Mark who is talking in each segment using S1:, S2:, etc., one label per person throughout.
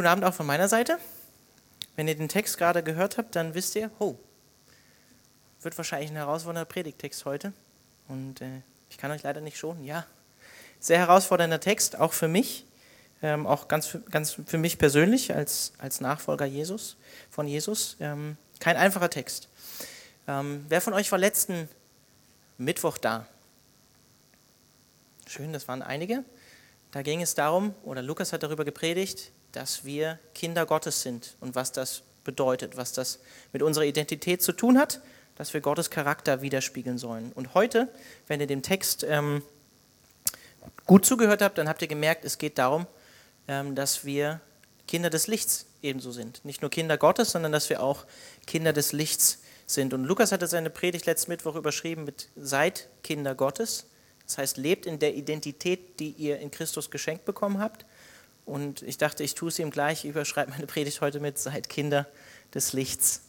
S1: Guten Abend auch von meiner Seite. Wenn ihr den Text gerade gehört habt, dann wisst ihr, oh, wird wahrscheinlich ein herausfordernder Predigtext heute. Und äh, ich kann euch leider nicht schonen. Ja, sehr herausfordernder Text, auch für mich, ähm, auch ganz, ganz für mich persönlich als, als Nachfolger Jesus, von Jesus. Ähm, kein einfacher Text. Ähm, wer von euch war letzten Mittwoch da? Schön, das waren einige. Da ging es darum, oder Lukas hat darüber gepredigt, dass wir Kinder Gottes sind und was das bedeutet, was das mit unserer Identität zu tun hat, dass wir Gottes Charakter widerspiegeln sollen. Und heute, wenn ihr dem Text ähm, gut zugehört habt, dann habt ihr gemerkt, es geht darum, ähm, dass wir Kinder des Lichts ebenso sind. Nicht nur Kinder Gottes, sondern dass wir auch Kinder des Lichts sind. Und Lukas hatte seine Predigt letzten Mittwoch überschrieben mit Seid Kinder Gottes. Das heißt, lebt in der Identität, die ihr in Christus geschenkt bekommen habt. Und ich dachte, ich tue es ihm gleich, ich überschreibe meine Predigt heute mit Seid Kinder des Lichts.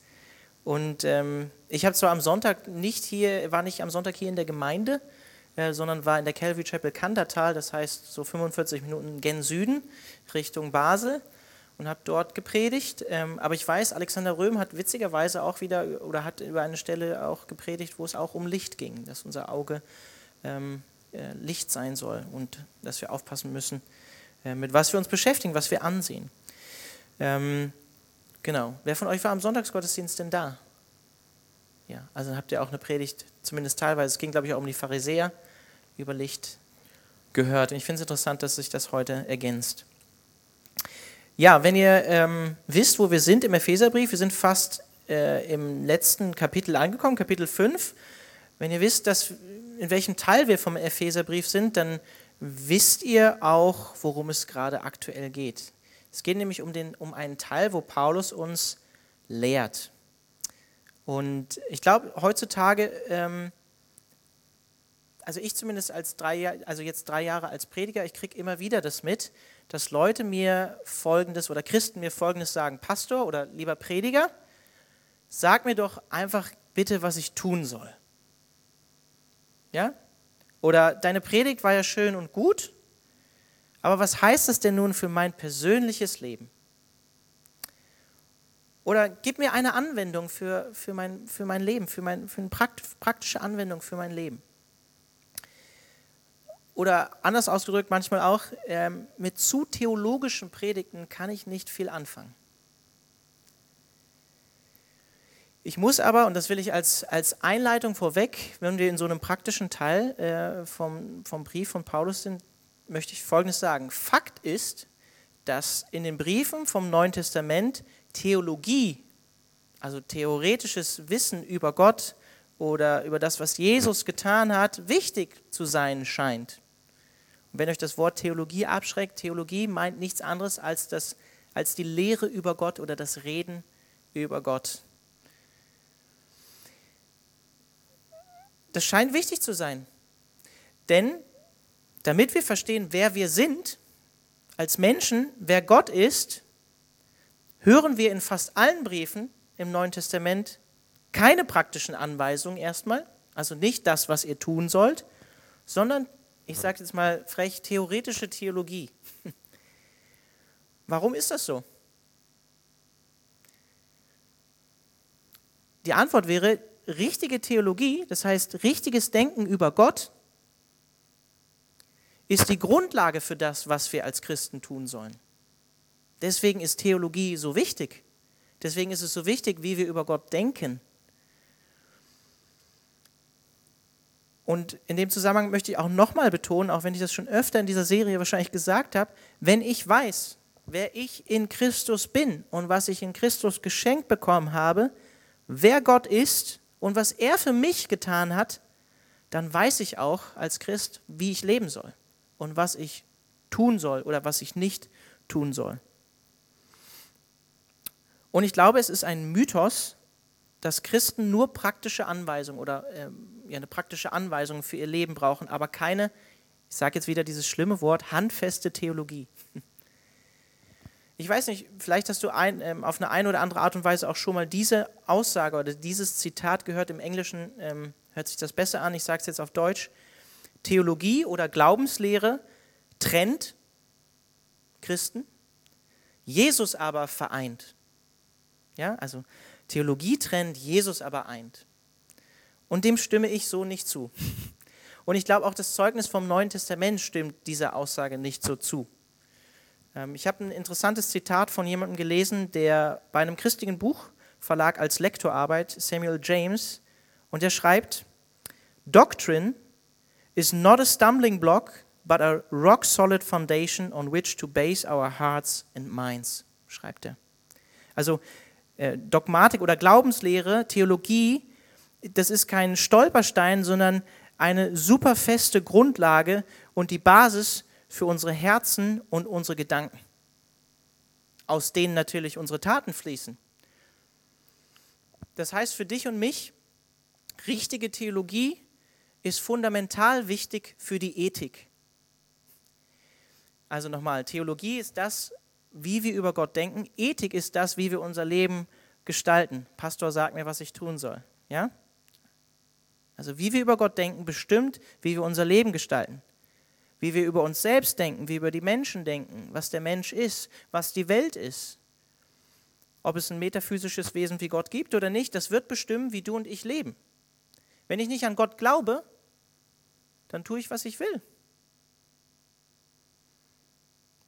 S1: Und ähm, ich habe zwar am Sonntag nicht hier, war nicht am Sonntag hier in der Gemeinde, äh, sondern war in der Calvary Chapel Kandertal, das heißt so 45 Minuten gen Süden Richtung Basel und habe dort gepredigt. Ähm, aber ich weiß, Alexander Röhm hat witzigerweise auch wieder oder hat über eine Stelle auch gepredigt, wo es auch um Licht ging, dass unser Auge ähm, äh, Licht sein soll und dass wir aufpassen müssen, mit was wir uns beschäftigen, was wir ansehen. Ähm, genau. Wer von euch war am Sonntagsgottesdienst denn da? Ja, also habt ihr auch eine Predigt, zumindest teilweise, es ging glaube ich auch um die Pharisäer, über Licht gehört. Und ich finde es interessant, dass sich das heute ergänzt. Ja, wenn ihr ähm, wisst, wo wir sind im Epheserbrief, wir sind fast äh, im letzten Kapitel angekommen, Kapitel 5. Wenn ihr wisst, dass in welchem Teil wir vom Epheserbrief sind, dann wisst ihr auch, worum es gerade aktuell geht. Es geht nämlich um, den, um einen Teil, wo Paulus uns lehrt. Und ich glaube, heutzutage, ähm, also ich zumindest als drei, also jetzt drei Jahre als Prediger, ich kriege immer wieder das mit, dass Leute mir Folgendes oder Christen mir Folgendes sagen, Pastor oder lieber Prediger, sag mir doch einfach bitte, was ich tun soll. Ja? Oder deine Predigt war ja schön und gut, aber was heißt das denn nun für mein persönliches Leben? Oder gib mir eine Anwendung für, für, mein, für mein Leben, für, mein, für eine praktische Anwendung für mein Leben. Oder anders ausgedrückt manchmal auch, ähm, mit zu theologischen Predigten kann ich nicht viel anfangen. Ich muss aber, und das will ich als, als Einleitung vorweg, wenn wir in so einem praktischen Teil äh, vom, vom Brief von Paulus sind, möchte ich Folgendes sagen. Fakt ist, dass in den Briefen vom Neuen Testament Theologie, also theoretisches Wissen über Gott oder über das, was Jesus getan hat, wichtig zu sein scheint. Und wenn euch das Wort Theologie abschreckt, Theologie meint nichts anderes als, das, als die Lehre über Gott oder das Reden über Gott. Das scheint wichtig zu sein. Denn damit wir verstehen, wer wir sind als Menschen, wer Gott ist, hören wir in fast allen Briefen im Neuen Testament keine praktischen Anweisungen erstmal, also nicht das, was ihr tun sollt, sondern, ich sage jetzt mal frech, theoretische Theologie. Warum ist das so? Die Antwort wäre, richtige Theologie, das heißt richtiges Denken über Gott, ist die Grundlage für das, was wir als Christen tun sollen. Deswegen ist Theologie so wichtig. Deswegen ist es so wichtig, wie wir über Gott denken. Und in dem Zusammenhang möchte ich auch nochmal betonen, auch wenn ich das schon öfter in dieser Serie wahrscheinlich gesagt habe, wenn ich weiß, wer ich in Christus bin und was ich in Christus geschenkt bekommen habe, wer Gott ist und was er für mich getan hat, dann weiß ich auch als Christ, wie ich leben soll und was ich tun soll oder was ich nicht tun soll. Und ich glaube, es ist ein Mythos, dass Christen nur praktische Anweisungen oder äh, eine praktische Anweisung für ihr Leben brauchen, aber keine, ich sage jetzt wieder dieses schlimme Wort, handfeste Theologie. Ich weiß nicht, vielleicht hast du ein, ähm, auf eine, eine oder andere Art und Weise auch schon mal diese Aussage oder dieses Zitat gehört. Im Englischen ähm, hört sich das besser an, ich sage es jetzt auf Deutsch. Theologie oder Glaubenslehre trennt Christen Jesus aber vereint. Ja, also Theologie trennt, Jesus aber eint. Und dem stimme ich so nicht zu. Und ich glaube auch das Zeugnis vom Neuen Testament stimmt dieser Aussage nicht so zu. Ähm, ich habe ein interessantes Zitat von jemandem gelesen, der bei einem christlichen Buchverlag als Lektor arbeitet, Samuel James, und der schreibt, Doctrine is not a stumbling block, but a rock solid foundation on which to base our hearts and minds, schreibt er. Also äh, Dogmatik oder Glaubenslehre, Theologie, das ist kein Stolperstein, sondern eine super feste Grundlage und die Basis für unsere Herzen und unsere Gedanken, aus denen natürlich unsere Taten fließen. Das heißt für dich und mich, richtige Theologie ist fundamental wichtig für die Ethik. Also nochmal, Theologie ist das, wie wir über Gott denken. Ethik ist das, wie wir unser Leben gestalten. Pastor sagt mir, was ich tun soll. Ja? Also wie wir über Gott denken, bestimmt, wie wir unser Leben gestalten. Wie wir über uns selbst denken, wie wir über die Menschen denken, was der Mensch ist, was die Welt ist. Ob es ein metaphysisches Wesen wie Gott gibt oder nicht, das wird bestimmen, wie du und ich leben. Wenn ich nicht an Gott glaube, dann tue ich, was ich will.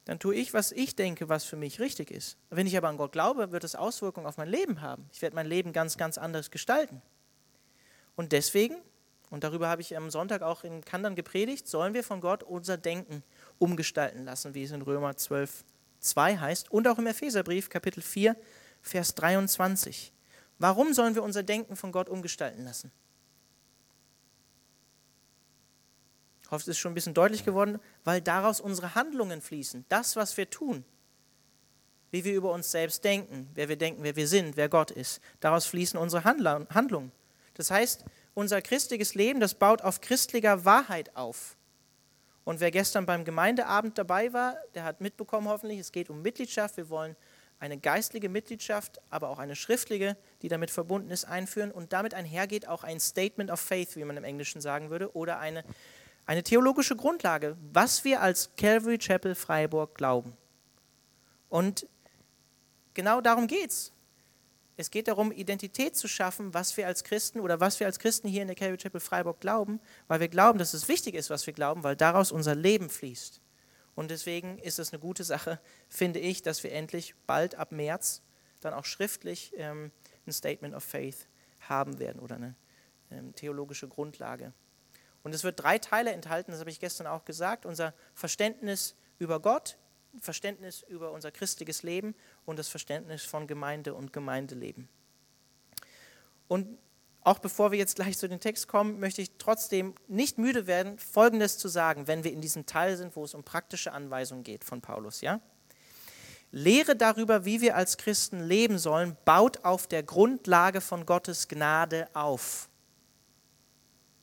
S1: Dann tue ich, was ich denke, was für mich richtig ist. Wenn ich aber an Gott glaube, wird es Auswirkungen auf mein Leben haben. Ich werde mein Leben ganz, ganz anders gestalten. Und deswegen, und darüber habe ich am Sonntag auch in Kandern gepredigt, sollen wir von Gott unser Denken umgestalten lassen, wie es in Römer 12, 2 heißt und auch im Epheserbrief Kapitel 4, Vers 23. Warum sollen wir unser Denken von Gott umgestalten lassen? Ich hoffe, es ist schon ein bisschen deutlich geworden, weil daraus unsere Handlungen fließen. Das, was wir tun, wie wir über uns selbst denken, wer wir denken, wer wir sind, wer Gott ist, daraus fließen unsere Handlungen. Das heißt, unser christliches Leben, das baut auf christlicher Wahrheit auf. Und wer gestern beim Gemeindeabend dabei war, der hat mitbekommen hoffentlich, es geht um Mitgliedschaft. Wir wollen eine geistliche Mitgliedschaft, aber auch eine schriftliche, die damit verbunden ist, einführen. Und damit einhergeht auch ein Statement of Faith, wie man im Englischen sagen würde, oder eine, eine theologische Grundlage, was wir als Calvary Chapel Freiburg glauben. Und genau darum geht es. Es geht darum, Identität zu schaffen, was wir als Christen oder was wir als Christen hier in der Calvary Chapel Freiburg glauben, weil wir glauben, dass es wichtig ist, was wir glauben, weil daraus unser Leben fließt. Und deswegen ist es eine gute Sache, finde ich, dass wir endlich bald ab März dann auch schriftlich ähm, ein Statement of Faith haben werden oder eine ähm, theologische Grundlage. Und es wird drei Teile enthalten, das habe ich gestern auch gesagt, unser Verständnis über Gott, Verständnis über unser christliches Leben und das Verständnis von Gemeinde und Gemeindeleben. Und auch bevor wir jetzt gleich zu den Text kommen, möchte ich trotzdem nicht müde werden, Folgendes zu sagen, wenn wir in diesem Teil sind, wo es um praktische Anweisungen geht von Paulus. Ja? Lehre darüber, wie wir als Christen leben sollen, baut auf der Grundlage von Gottes Gnade auf.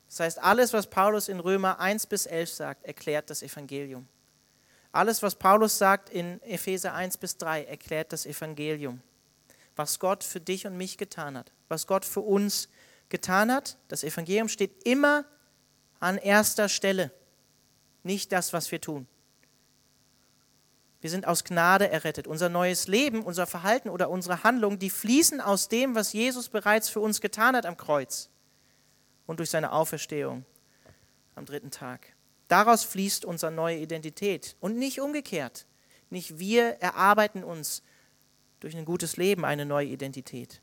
S1: Das heißt, alles, was Paulus in Römer 1 bis 11 sagt, erklärt das Evangelium. Alles, was Paulus sagt in Epheser 1 bis 3, erklärt das Evangelium. Was Gott für dich und mich getan hat, was Gott für uns getan hat, das Evangelium steht immer an erster Stelle, nicht das, was wir tun. Wir sind aus Gnade errettet. Unser neues Leben, unser Verhalten oder unsere Handlungen, die fließen aus dem, was Jesus bereits für uns getan hat am Kreuz und durch seine Auferstehung am dritten Tag. Daraus fließt unsere neue Identität und nicht umgekehrt. Nicht wir erarbeiten uns durch ein gutes Leben eine neue Identität.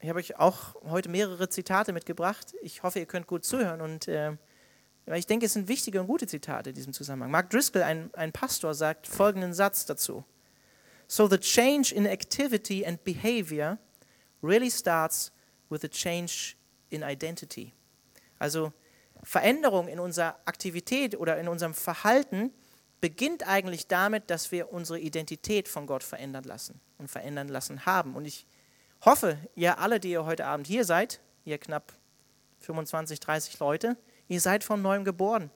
S1: Ich habe euch auch heute mehrere Zitate mitgebracht. Ich hoffe, ihr könnt gut zuhören und äh, ich denke, es sind wichtige und gute Zitate in diesem Zusammenhang. Mark Driscoll, ein, ein Pastor, sagt folgenden Satz dazu. So the change in activity and behavior really starts with a change in identity. Also Veränderung in unserer Aktivität oder in unserem Verhalten beginnt eigentlich damit, dass wir unsere Identität von Gott verändern lassen und verändern lassen haben. Und ich hoffe, ihr alle, die ihr heute Abend hier seid, ihr knapp 25, 30 Leute, ihr seid von neuem geboren.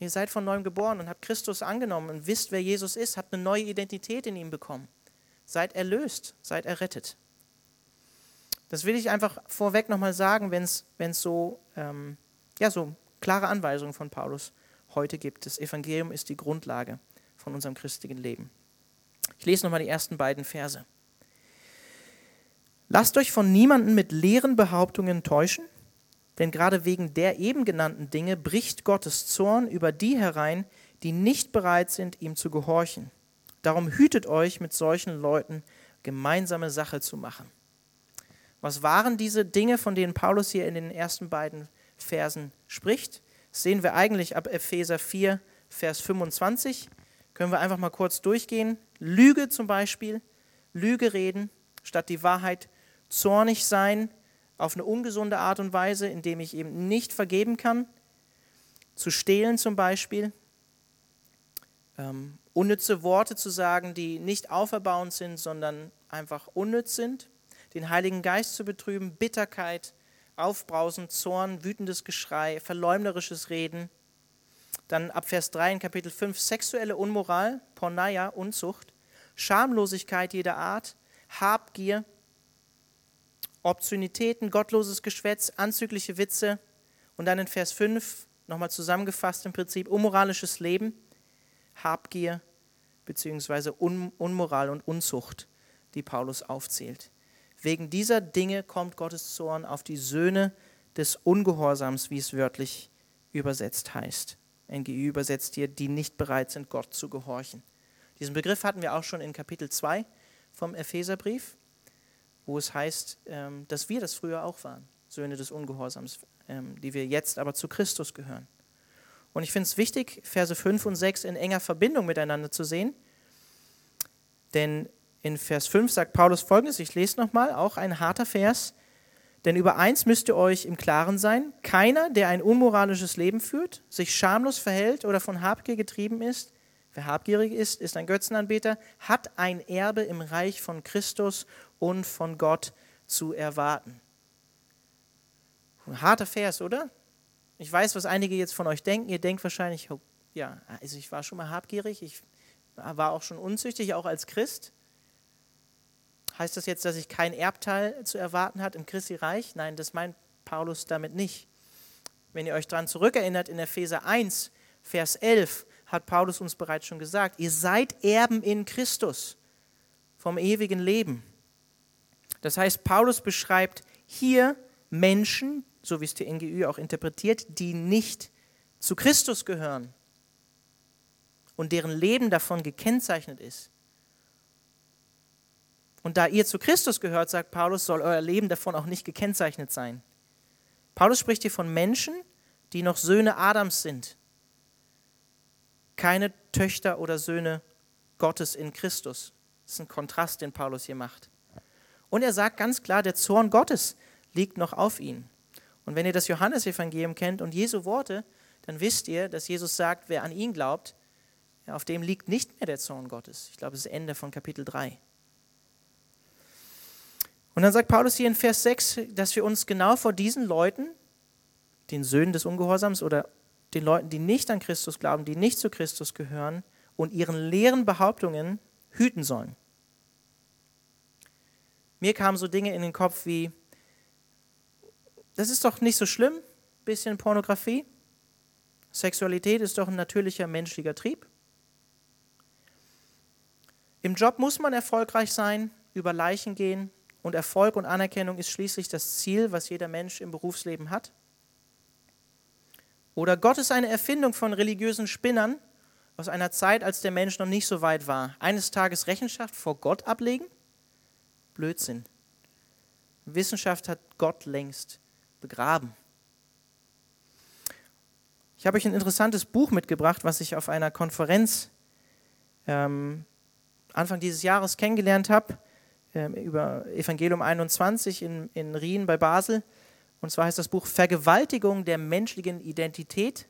S1: Ihr seid von neuem geboren und habt Christus angenommen und wisst, wer Jesus ist, habt eine neue Identität in ihm bekommen. Seid erlöst, seid errettet. Das will ich einfach vorweg nochmal sagen, wenn es so, ähm, ja, so klare Anweisungen von Paulus heute gibt. Das Evangelium ist die Grundlage von unserem christlichen Leben. Ich lese nochmal die ersten beiden Verse. Lasst euch von niemandem mit leeren Behauptungen täuschen, denn gerade wegen der eben genannten Dinge bricht Gottes Zorn über die herein, die nicht bereit sind, ihm zu gehorchen. Darum hütet euch, mit solchen Leuten gemeinsame Sache zu machen. Was waren diese Dinge, von denen Paulus hier in den ersten beiden Versen spricht? Das sehen wir eigentlich ab Epheser 4, Vers 25. Können wir einfach mal kurz durchgehen. Lüge zum Beispiel, Lüge reden, statt die Wahrheit zornig sein, auf eine ungesunde Art und Weise, indem ich eben nicht vergeben kann. Zu stehlen zum Beispiel. Ähm, unnütze Worte zu sagen, die nicht auferbauend sind, sondern einfach unnütz sind. Den Heiligen Geist zu betrüben, Bitterkeit, Aufbrausen, Zorn, wütendes Geschrei, verleumderisches Reden. Dann ab Vers 3 in Kapitel 5 sexuelle Unmoral, Porneia, Unzucht, Schamlosigkeit jeder Art, Habgier, Obszönitäten, gottloses Geschwätz, anzügliche Witze und dann in Vers 5 nochmal zusammengefasst im Prinzip unmoralisches Leben, Habgier beziehungsweise Un Unmoral und Unzucht, die Paulus aufzählt. Wegen dieser Dinge kommt Gottes Zorn auf die Söhne des Ungehorsams, wie es wörtlich übersetzt heißt. NGÜ übersetzt hier, die nicht bereit sind, Gott zu gehorchen. Diesen Begriff hatten wir auch schon in Kapitel 2 vom Epheserbrief wo es heißt, ähm, dass wir das früher auch waren, Söhne des Ungehorsams, ähm, die wir jetzt aber zu Christus gehören. Und ich finde es wichtig, Verse 5 und 6 in enger Verbindung miteinander zu sehen. Denn in Vers 5 sagt Paulus folgendes, ich lese nochmal, auch ein harter Vers. Denn über eins müsst ihr euch im Klaren sein, keiner, der ein unmoralisches Leben führt, sich schamlos verhält oder von Habgier getrieben ist, wer habgierig ist, ist ein Götzenanbeter, hat ein Erbe im Reich von Christus und von Gott zu erwarten. Ein harter Vers, oder? Ich weiß, was einige jetzt von euch denken. Ihr denkt wahrscheinlich, oh, ja, also ich war schon mal habgierig, ich war auch schon unzüchtig, auch als Christ. Heißt das jetzt, dass ich kein Erbteil zu erwarten hat im Christi Reich? Nein, das meint Paulus damit nicht. Wenn ihr euch daran zurückerinnert, in Epheser 1, Vers 11, hat Paulus uns bereits schon gesagt, ihr seid Erben in Christus vom ewigen Leben. Das heißt, Paulus beschreibt hier Menschen, so wie es die NGÜ auch interpretiert, die nicht zu Christus gehören und deren Leben davon gekennzeichnet ist. Und da ihr zu Christus gehört, sagt Paulus, soll euer Leben davon auch nicht gekennzeichnet sein. Paulus spricht hier von Menschen, die noch Söhne Adams sind. Keine Töchter oder Söhne Gottes in Christus. Das ist ein Kontrast, den Paulus hier macht. Und er sagt ganz klar, der Zorn Gottes liegt noch auf ihn. Und wenn ihr das Johannesevangelium kennt und Jesu Worte, dann wisst ihr, dass Jesus sagt, wer an ihn glaubt, auf dem liegt nicht mehr der Zorn Gottes. Ich glaube, es ist Ende von Kapitel 3. Und dann sagt Paulus hier in Vers 6, dass wir uns genau vor diesen Leuten, den Söhnen des Ungehorsams oder den Leuten, die nicht an Christus glauben, die nicht zu Christus gehören und ihren leeren Behauptungen hüten sollen. Mir kamen so Dinge in den Kopf wie, das ist doch nicht so schlimm, bisschen Pornografie. Sexualität ist doch ein natürlicher menschlicher Trieb. Im Job muss man erfolgreich sein, über Leichen gehen und Erfolg und Anerkennung ist schließlich das Ziel, was jeder Mensch im Berufsleben hat. Oder Gott ist eine Erfindung von religiösen Spinnern aus einer Zeit, als der Mensch noch nicht so weit war. Eines Tages Rechenschaft vor Gott ablegen? Blödsinn. Wissenschaft hat Gott längst begraben. Ich habe euch ein interessantes Buch mitgebracht, was ich auf einer Konferenz ähm, Anfang dieses Jahres kennengelernt habe, über Evangelium 21 in, in Rien bei Basel. Und zwar heißt das Buch Vergewaltigung der menschlichen Identität.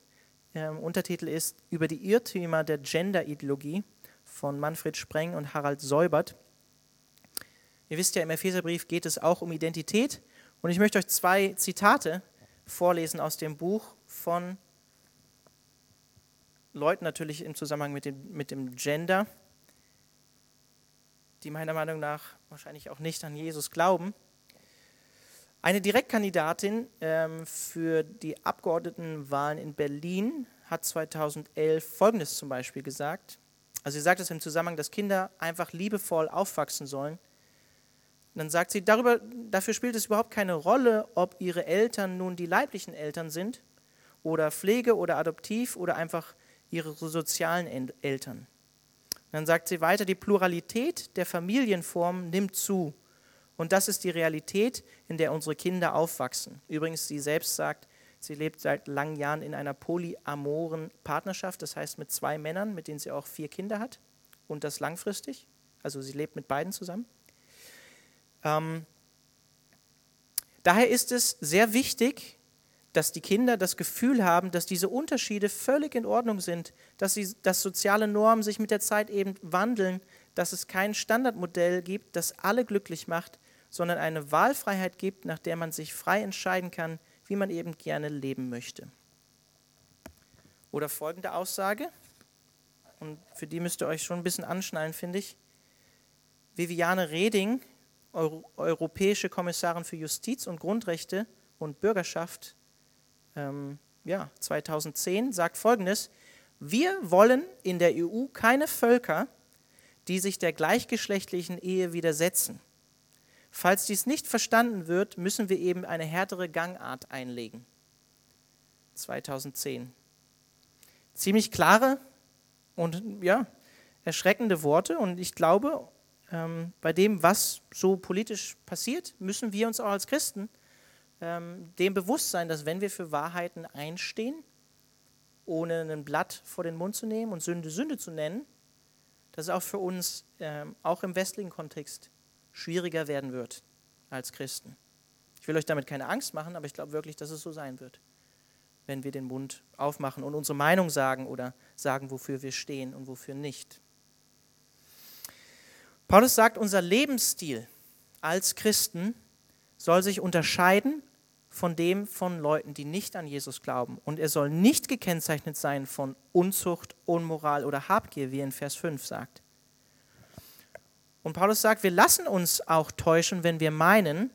S1: Ähm, Untertitel ist Über die Irrtümer der Gender-Ideologie von Manfred Spreng und Harald Säubert. Ihr wisst ja, im Epheserbrief geht es auch um Identität. Und ich möchte euch zwei Zitate vorlesen aus dem Buch von Leuten natürlich im Zusammenhang mit dem, mit dem Gender, die meiner Meinung nach wahrscheinlich auch nicht an Jesus glauben. Eine Direktkandidatin ähm, für die Abgeordnetenwahlen in Berlin hat 2011 Folgendes zum Beispiel gesagt. Also sie sagt es im Zusammenhang, dass Kinder einfach liebevoll aufwachsen sollen. Und dann sagt sie, darüber, dafür spielt es überhaupt keine Rolle, ob ihre Eltern nun die leiblichen Eltern sind oder Pflege oder Adoptiv oder einfach ihre sozialen Eltern. Dann sagt sie weiter, die Pluralität der Familienformen nimmt zu. Und das ist die Realität, in der unsere Kinder aufwachsen. Übrigens, sie selbst sagt, sie lebt seit langen Jahren in einer polyamoren Partnerschaft, das heißt mit zwei Männern, mit denen sie auch vier Kinder hat und das langfristig. Also sie lebt mit beiden zusammen. Ähm, daher ist es sehr wichtig, dass die Kinder das Gefühl haben, dass diese Unterschiede völlig in Ordnung sind, dass, sie, dass soziale Normen sich mit der Zeit eben wandeln, dass es kein Standardmodell gibt, das alle glücklich macht, sondern eine Wahlfreiheit gibt, nach der man sich frei entscheiden kann, wie man eben gerne leben möchte. Oder folgende Aussage, und für die müsst ihr euch schon ein bisschen anschnallen, finde ich. Viviane Reding, Euro europäische Kommissarin für Justiz und Grundrechte und Bürgerschaft, ähm, ja, 2010, sagt folgendes: Wir wollen in der EU keine Völker, die sich der gleichgeschlechtlichen Ehe widersetzen. Falls dies nicht verstanden wird, müssen wir eben eine härtere Gangart einlegen. 2010. Ziemlich klare und ja, erschreckende Worte und ich glaube, ähm, bei dem, was so politisch passiert, müssen wir uns auch als Christen ähm, dem bewusst sein, dass wenn wir für Wahrheiten einstehen, ohne ein Blatt vor den Mund zu nehmen und Sünde Sünde zu nennen, dass es auch für uns, ähm, auch im westlichen Kontext, schwieriger werden wird als Christen. Ich will euch damit keine Angst machen, aber ich glaube wirklich, dass es so sein wird, wenn wir den Mund aufmachen und unsere Meinung sagen oder sagen, wofür wir stehen und wofür nicht. Paulus sagt, unser Lebensstil als Christen soll sich unterscheiden von dem von Leuten, die nicht an Jesus glauben. Und er soll nicht gekennzeichnet sein von Unzucht, Unmoral oder Habgier, wie er in Vers 5 sagt. Und Paulus sagt, wir lassen uns auch täuschen, wenn wir meinen,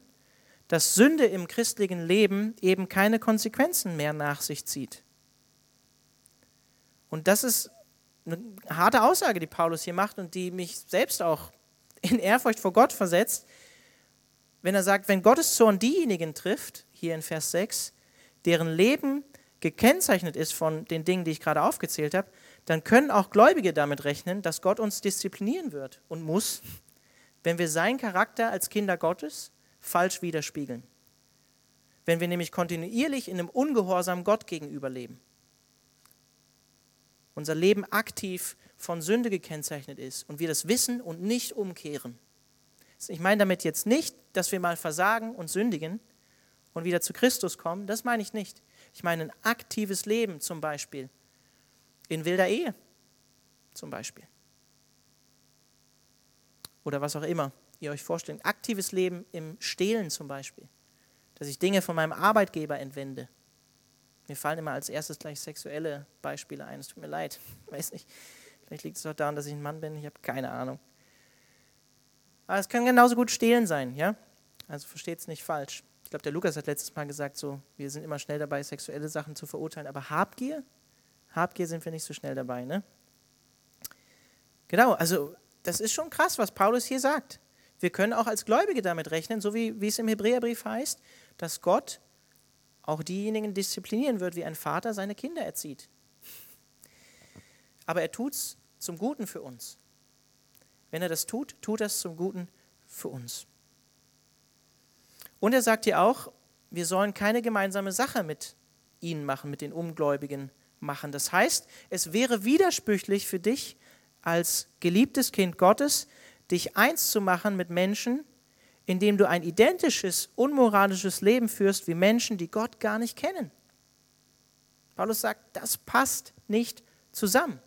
S1: dass Sünde im christlichen Leben eben keine Konsequenzen mehr nach sich zieht. Und das ist eine harte Aussage, die Paulus hier macht und die mich selbst auch in Ehrfurcht vor Gott versetzt, wenn er sagt, wenn Gottes Zorn diejenigen trifft, hier in Vers 6, deren Leben gekennzeichnet ist von den Dingen, die ich gerade aufgezählt habe, dann können auch Gläubige damit rechnen, dass Gott uns disziplinieren wird und muss, wenn wir seinen Charakter als Kinder Gottes falsch widerspiegeln. Wenn wir nämlich kontinuierlich in einem Ungehorsam Gott gegenüber leben. Unser Leben aktiv von Sünde gekennzeichnet ist und wir das wissen und nicht umkehren. Ich meine damit jetzt nicht, dass wir mal versagen und sündigen und wieder zu Christus kommen. Das meine ich nicht. Ich meine ein aktives Leben zum Beispiel in wilder Ehe zum Beispiel. Oder was auch immer ihr euch vorstellt. Aktives Leben im Stehlen zum Beispiel. Dass ich Dinge von meinem Arbeitgeber entwende. Mir fallen immer als erstes gleich sexuelle Beispiele ein. Es tut mir leid. Weiß nicht. Vielleicht liegt es auch daran, dass ich ein Mann bin. Ich habe keine Ahnung. Aber es kann genauso gut stehlen sein, ja? Also versteht es nicht falsch. Ich glaube, der Lukas hat letztes Mal gesagt, so, wir sind immer schnell dabei, sexuelle Sachen zu verurteilen, aber Habgier, Habgier sind wir nicht so schnell dabei, ne? Genau, also das ist schon krass, was Paulus hier sagt. Wir können auch als Gläubige damit rechnen, so wie, wie es im Hebräerbrief heißt, dass Gott auch diejenigen disziplinieren wird, wie ein Vater seine Kinder erzieht. Aber er tut es zum Guten für uns. Wenn er das tut, tut er es zum Guten für uns. Und er sagt hier auch, wir sollen keine gemeinsame Sache mit ihnen machen, mit den Ungläubigen machen. Das heißt, es wäre widersprüchlich für dich als geliebtes Kind Gottes, dich eins zu machen mit Menschen, indem du ein identisches, unmoralisches Leben führst wie Menschen, die Gott gar nicht kennen. Paulus sagt, das passt nicht zusammen.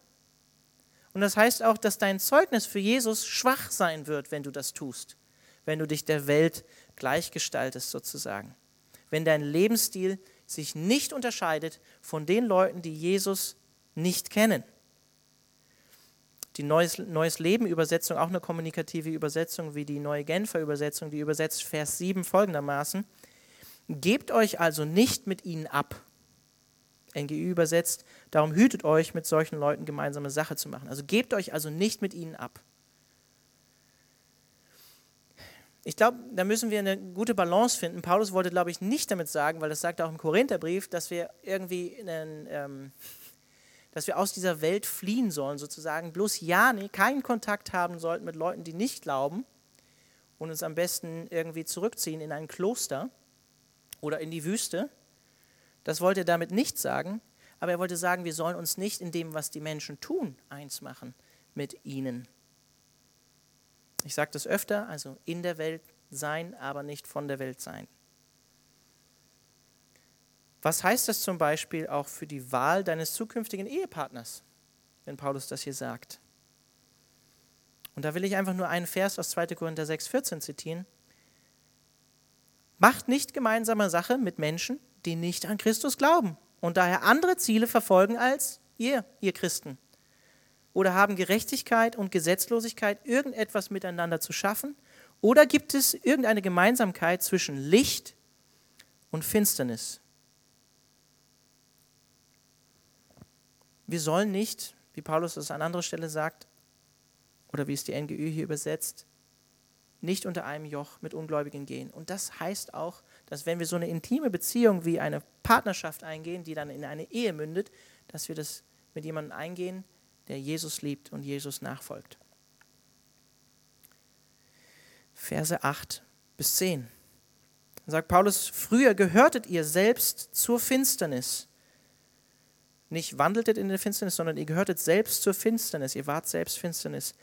S1: Und das heißt auch, dass dein Zeugnis für Jesus schwach sein wird, wenn du das tust, wenn du dich der Welt gleichgestaltest sozusagen. Wenn dein Lebensstil sich nicht unterscheidet von den Leuten, die Jesus nicht kennen. Die Neues, Neues Leben Übersetzung, auch eine kommunikative Übersetzung wie die Neue Genfer Übersetzung, die übersetzt Vers 7 folgendermaßen. Gebt euch also nicht mit ihnen ab. NGÜ übersetzt, darum hütet euch, mit solchen Leuten gemeinsame Sache zu machen. Also gebt euch also nicht mit ihnen ab. Ich glaube, da müssen wir eine gute Balance finden. Paulus wollte, glaube ich, nicht damit sagen, weil das sagt auch im Korintherbrief, dass wir irgendwie einen, ähm, dass wir aus dieser Welt fliehen sollen, sozusagen. Bloß ja, nee, keinen Kontakt haben sollten mit Leuten, die nicht glauben und uns am besten irgendwie zurückziehen in ein Kloster oder in die Wüste. Das wollte er damit nicht sagen, aber er wollte sagen, wir sollen uns nicht in dem, was die Menschen tun, eins machen mit ihnen. Ich sage das öfter, also in der Welt sein, aber nicht von der Welt sein. Was heißt das zum Beispiel auch für die Wahl deines zukünftigen Ehepartners, wenn Paulus das hier sagt? Und da will ich einfach nur einen Vers aus 2. Korinther 6,14 zitieren. Macht nicht gemeinsame Sache mit Menschen, die nicht an Christus glauben und daher andere Ziele verfolgen als ihr, ihr Christen. Oder haben Gerechtigkeit und Gesetzlosigkeit irgendetwas miteinander zu schaffen? Oder gibt es irgendeine Gemeinsamkeit zwischen Licht und Finsternis? Wir sollen nicht, wie Paulus es an anderer Stelle sagt, oder wie es die NGÜ hier übersetzt, nicht unter einem Joch mit Ungläubigen gehen. Und das heißt auch, dass wenn wir so eine intime Beziehung wie eine Partnerschaft eingehen, die dann in eine Ehe mündet, dass wir das mit jemandem eingehen, der Jesus liebt und Jesus nachfolgt. Verse 8 bis 10. Dann sagt Paulus, früher gehörtet ihr selbst zur Finsternis. Nicht wandeltet in der Finsternis, sondern ihr gehörtet selbst zur Finsternis. Ihr wart selbst Finsternis.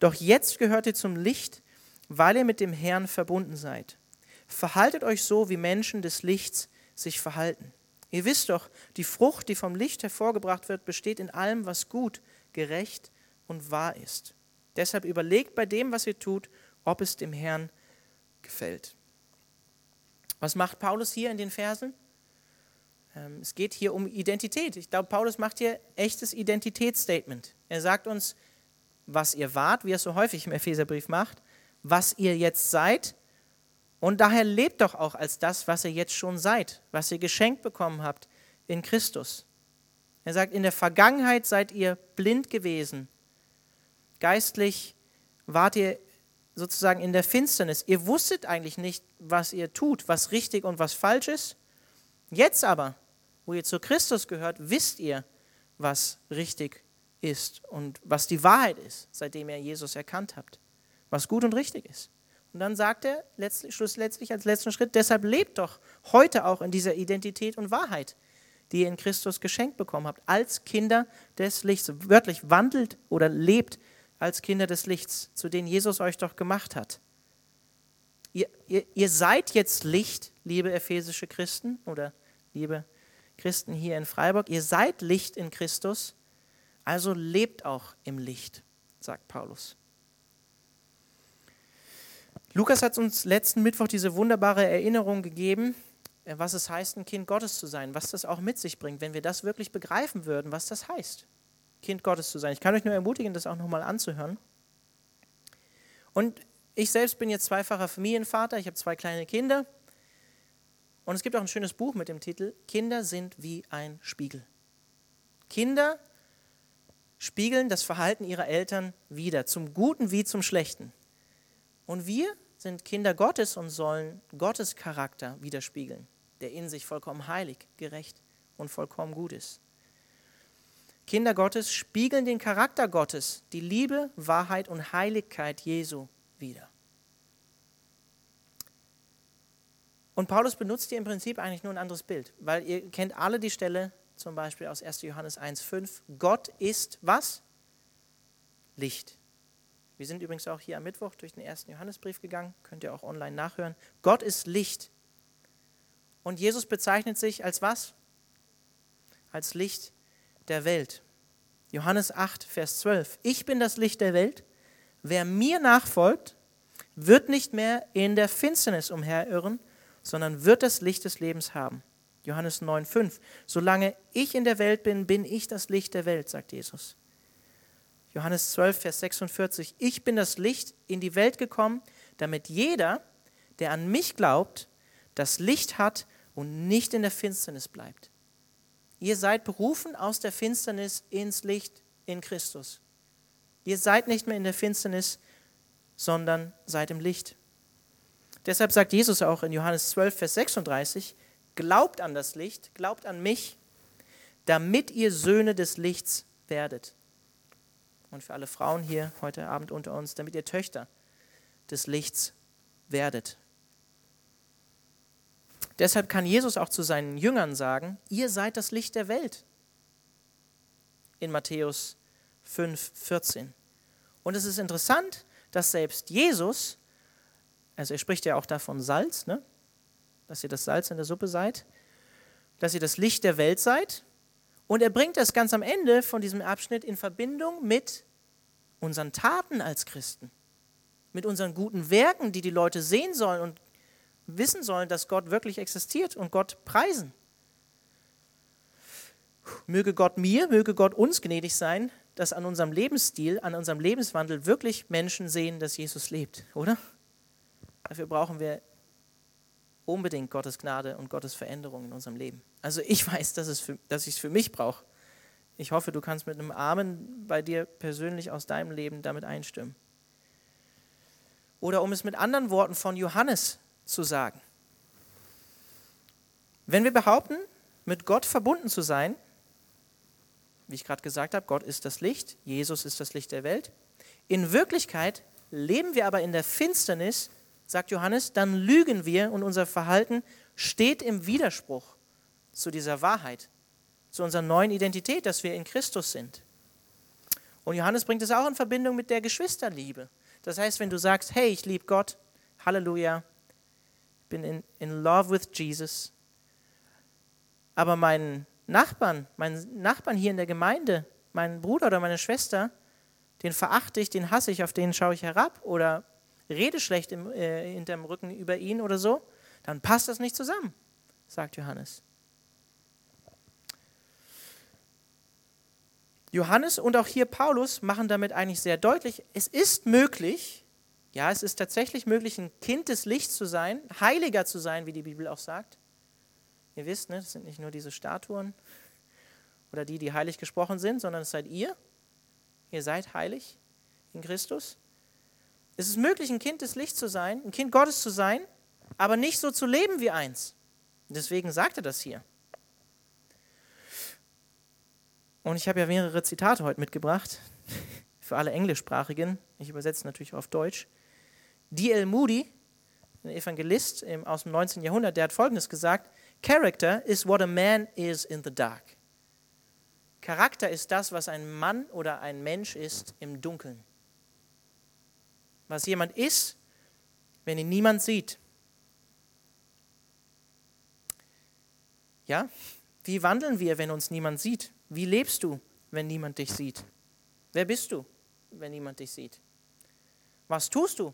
S1: Doch jetzt gehört ihr zum Licht, weil ihr mit dem Herrn verbunden seid. Verhaltet euch so, wie Menschen des Lichts sich verhalten. Ihr wisst doch, die Frucht, die vom Licht hervorgebracht wird, besteht in allem, was gut, gerecht und wahr ist. Deshalb überlegt bei dem, was ihr tut, ob es dem Herrn gefällt. Was macht Paulus hier in den Versen? Ähm, es geht hier um Identität. Ich glaube, Paulus macht hier echtes Identitätsstatement. Er sagt uns, was ihr wart, wie er es so häufig im Epheserbrief macht, was ihr jetzt seid. Und daher lebt doch auch als das, was ihr jetzt schon seid, was ihr geschenkt bekommen habt in Christus. Er sagt, in der Vergangenheit seid ihr blind gewesen. Geistlich wart ihr sozusagen in der Finsternis. Ihr wusstet eigentlich nicht, was ihr tut, was richtig und was falsch ist. Jetzt aber, wo ihr zu Christus gehört, wisst ihr, was richtig ist und was die Wahrheit ist, seitdem ihr Jesus erkannt habt, was gut und richtig ist. Und dann sagt er letztlich, schlussendlich als letzten Schritt, deshalb lebt doch heute auch in dieser Identität und Wahrheit, die ihr in Christus geschenkt bekommen habt, als Kinder des Lichts. Wörtlich wandelt oder lebt als Kinder des Lichts, zu denen Jesus euch doch gemacht hat. Ihr, ihr, ihr seid jetzt Licht, liebe ephesische Christen oder liebe Christen hier in Freiburg. Ihr seid Licht in Christus, also lebt auch im Licht, sagt Paulus. Lukas hat uns letzten Mittwoch diese wunderbare Erinnerung gegeben, was es heißt, ein Kind Gottes zu sein, was das auch mit sich bringt, wenn wir das wirklich begreifen würden, was das heißt, Kind Gottes zu sein. Ich kann euch nur ermutigen, das auch nochmal anzuhören. Und ich selbst bin jetzt zweifacher Familienvater, ich habe zwei kleine Kinder. Und es gibt auch ein schönes Buch mit dem Titel Kinder sind wie ein Spiegel. Kinder spiegeln das Verhalten ihrer Eltern wieder, zum Guten wie zum Schlechten. Und wir sind Kinder Gottes und sollen Gottes Charakter widerspiegeln der in sich vollkommen heilig, gerecht und vollkommen gut ist. Kinder Gottes spiegeln den Charakter Gottes, die Liebe, Wahrheit und Heiligkeit Jesu wider. Und Paulus benutzt hier im Prinzip eigentlich nur ein anderes Bild, weil ihr kennt alle die Stelle, zum Beispiel aus 1. Johannes 1,5. Gott ist was? Licht. Wir sind übrigens auch hier am Mittwoch durch den ersten Johannesbrief gegangen, könnt ihr auch online nachhören. Gott ist Licht. Und Jesus bezeichnet sich als was? Als Licht der Welt. Johannes 8, Vers 12. Ich bin das Licht der Welt. Wer mir nachfolgt, wird nicht mehr in der Finsternis umherirren, sondern wird das Licht des Lebens haben. Johannes 9, 5. Solange ich in der Welt bin, bin ich das Licht der Welt, sagt Jesus. Johannes 12, Vers 46. Ich bin das Licht in die Welt gekommen, damit jeder, der an mich glaubt, das Licht hat und nicht in der Finsternis bleibt. Ihr seid berufen aus der Finsternis ins Licht in Christus. Ihr seid nicht mehr in der Finsternis, sondern seid im Licht. Deshalb sagt Jesus auch in Johannes 12, Vers 36, glaubt an das Licht, glaubt an mich, damit ihr Söhne des Lichts werdet. Und für alle Frauen hier heute Abend unter uns, damit ihr Töchter des Lichts werdet. Deshalb kann Jesus auch zu seinen Jüngern sagen, ihr seid das Licht der Welt. In Matthäus 5, 14. Und es ist interessant, dass selbst Jesus, also er spricht ja auch davon Salz, ne? dass ihr das Salz in der Suppe seid, dass ihr das Licht der Welt seid. Und er bringt das ganz am Ende von diesem Abschnitt in Verbindung mit unseren Taten als Christen, mit unseren guten Werken, die die Leute sehen sollen und wissen sollen, dass Gott wirklich existiert und Gott preisen. Möge Gott mir, möge Gott uns gnädig sein, dass an unserem Lebensstil, an unserem Lebenswandel wirklich Menschen sehen, dass Jesus lebt, oder? Dafür brauchen wir unbedingt Gottes Gnade und Gottes Veränderung in unserem Leben. Also ich weiß, dass, es für, dass ich es für mich brauche. Ich hoffe, du kannst mit einem Amen bei dir persönlich aus deinem Leben damit einstimmen. Oder um es mit anderen Worten von Johannes zu sagen. Wenn wir behaupten, mit Gott verbunden zu sein, wie ich gerade gesagt habe, Gott ist das Licht, Jesus ist das Licht der Welt. In Wirklichkeit leben wir aber in der Finsternis, sagt Johannes, dann lügen wir und unser Verhalten steht im Widerspruch zu dieser Wahrheit, zu unserer neuen Identität, dass wir in Christus sind. Und Johannes bringt es auch in Verbindung mit der Geschwisterliebe. Das heißt, wenn du sagst, hey, ich liebe Gott, Halleluja, bin in, in love with Jesus, aber meinen Nachbarn, meinen Nachbarn hier in der Gemeinde, meinen Bruder oder meine Schwester, den verachte ich, den hasse ich, auf den schaue ich herab oder rede schlecht im, äh, hinterm Rücken über ihn oder so, dann passt das nicht zusammen, sagt Johannes. Johannes und auch hier Paulus machen damit eigentlich sehr deutlich, es ist möglich, ja, es ist tatsächlich möglich, ein Kind des Lichts zu sein, heiliger zu sein, wie die Bibel auch sagt. Ihr wisst, ne, das sind nicht nur diese Statuen oder die, die heilig gesprochen sind, sondern es seid ihr. Ihr seid heilig in Christus. Es ist möglich, ein Kind des Lichts zu sein, ein Kind Gottes zu sein, aber nicht so zu leben wie eins. Deswegen sagt er das hier. Und ich habe ja mehrere Zitate heute mitgebracht, für alle Englischsprachigen. Ich übersetze natürlich auf Deutsch. D.L. Moody, ein Evangelist aus dem 19. Jahrhundert, der hat Folgendes gesagt, Character is what a man is in the dark. Charakter ist das, was ein Mann oder ein Mensch ist im Dunkeln. Was jemand ist, wenn ihn niemand sieht. Ja? Wie wandeln wir, wenn uns niemand sieht? Wie lebst du, wenn niemand dich sieht? Wer bist du, wenn niemand dich sieht? Was tust du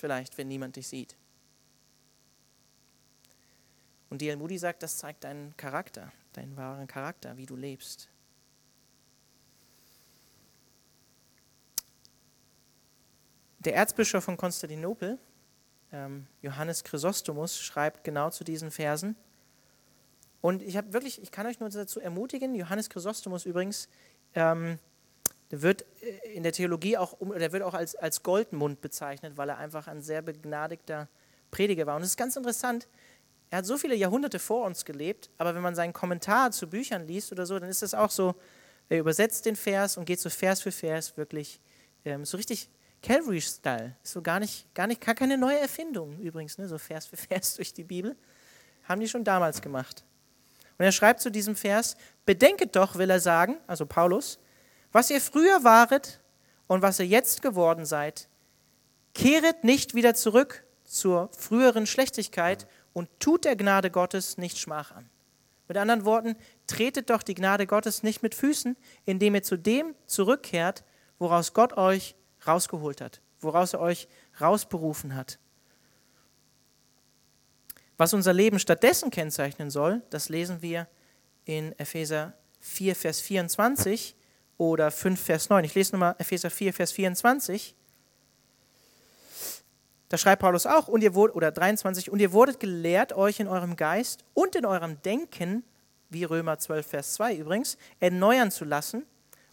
S1: vielleicht, wenn niemand dich sieht? Und D.L. Moody sagt, das zeigt deinen Charakter, deinen wahren Charakter, wie du lebst. Der Erzbischof von Konstantinopel, ähm, Johannes Chrysostomus, schreibt genau zu diesen Versen. Und ich habe wirklich, ich kann euch nur dazu ermutigen, Johannes Chrysostomus übrigens, ähm, der wird äh, in der Theologie auch, der wird auch als, als Goldmund bezeichnet, weil er einfach ein sehr begnadigter Prediger war. Und es ist ganz interessant, er hat so viele Jahrhunderte vor uns gelebt, aber wenn man seinen Kommentar zu Büchern liest oder so, dann ist das auch so, er übersetzt den Vers und geht so Vers für Vers wirklich ähm, so richtig Calvary-Style. So gar nicht, gar nicht, gar keine neue Erfindung übrigens, ne? so Vers für Vers durch die Bibel. Haben die schon damals gemacht. Und er schreibt zu diesem Vers, bedenket doch, will er sagen, also Paulus, was ihr früher waret und was ihr jetzt geworden seid, kehret nicht wieder zurück zur früheren Schlechtigkeit und tut der Gnade Gottes nicht Schmach an. Mit anderen Worten, tretet doch die Gnade Gottes nicht mit Füßen, indem ihr zu dem zurückkehrt, woraus Gott euch rausgeholt hat, woraus er euch rausberufen hat. Was unser Leben stattdessen kennzeichnen soll, das lesen wir in Epheser 4, Vers 24 oder 5, Vers 9. Ich lese nochmal Epheser 4, Vers 24. Da schreibt Paulus auch, und ihr wurdet, oder 23, und ihr wurdet gelehrt, euch in eurem Geist und in eurem Denken wie Römer 12, Vers 2 übrigens, erneuern zu lassen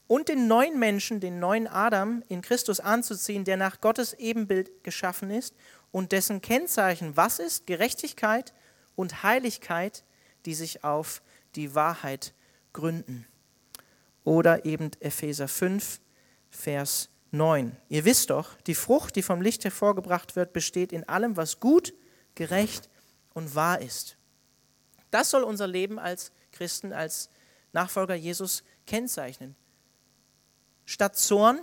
S1: und den neuen Menschen, den neuen Adam in Christus anzuziehen, der nach Gottes Ebenbild geschaffen ist und dessen Kennzeichen was ist? Gerechtigkeit und Heiligkeit, die sich auf die Wahrheit gründen. Oder eben Epheser 5, Vers 9. Ihr wisst doch, die Frucht, die vom Licht hervorgebracht wird, besteht in allem, was gut, gerecht und wahr ist. Das soll unser Leben als Christen, als Nachfolger Jesus kennzeichnen. Statt Zorn,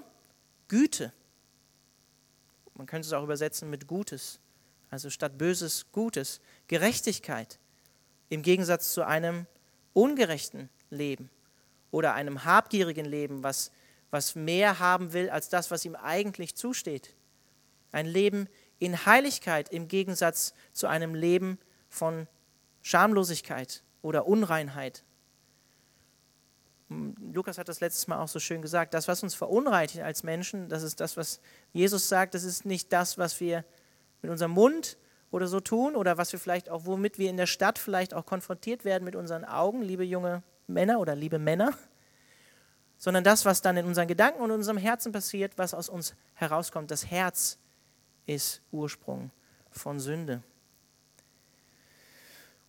S1: Güte. Man könnte es auch übersetzen mit Gutes. Also statt Böses, Gutes. Gerechtigkeit. Im Gegensatz zu einem ungerechten Leben oder einem habgierigen Leben, was, was mehr haben will als das, was ihm eigentlich zusteht. Ein Leben in Heiligkeit im Gegensatz zu einem Leben von Schamlosigkeit oder Unreinheit. Lukas hat das letztes Mal auch so schön gesagt, das, was uns verunreinigt als Menschen, das ist das, was Jesus sagt, das ist nicht das, was wir mit unserem Mund oder so tun oder was wir vielleicht auch, womit wir in der Stadt vielleicht auch konfrontiert werden mit unseren Augen, liebe junge Männer oder liebe Männer, sondern das, was dann in unseren Gedanken und in unserem Herzen passiert, was aus uns herauskommt. Das Herz ist Ursprung von Sünde.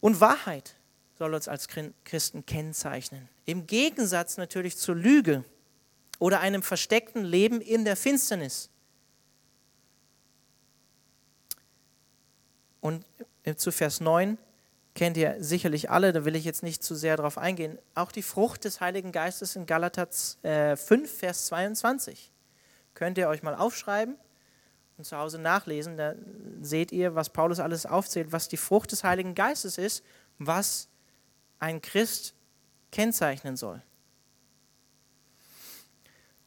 S1: Und Wahrheit soll uns als Christen kennzeichnen. Im Gegensatz natürlich zur Lüge oder einem versteckten Leben in der Finsternis. Und zu Vers 9 kennt ihr sicherlich alle, da will ich jetzt nicht zu sehr darauf eingehen. Auch die Frucht des Heiligen Geistes in Galater 5, äh, Vers 22. Könnt ihr euch mal aufschreiben und zu Hause nachlesen. Da seht ihr, was Paulus alles aufzählt, was die Frucht des Heiligen Geistes ist, was ein Christ kennzeichnen soll.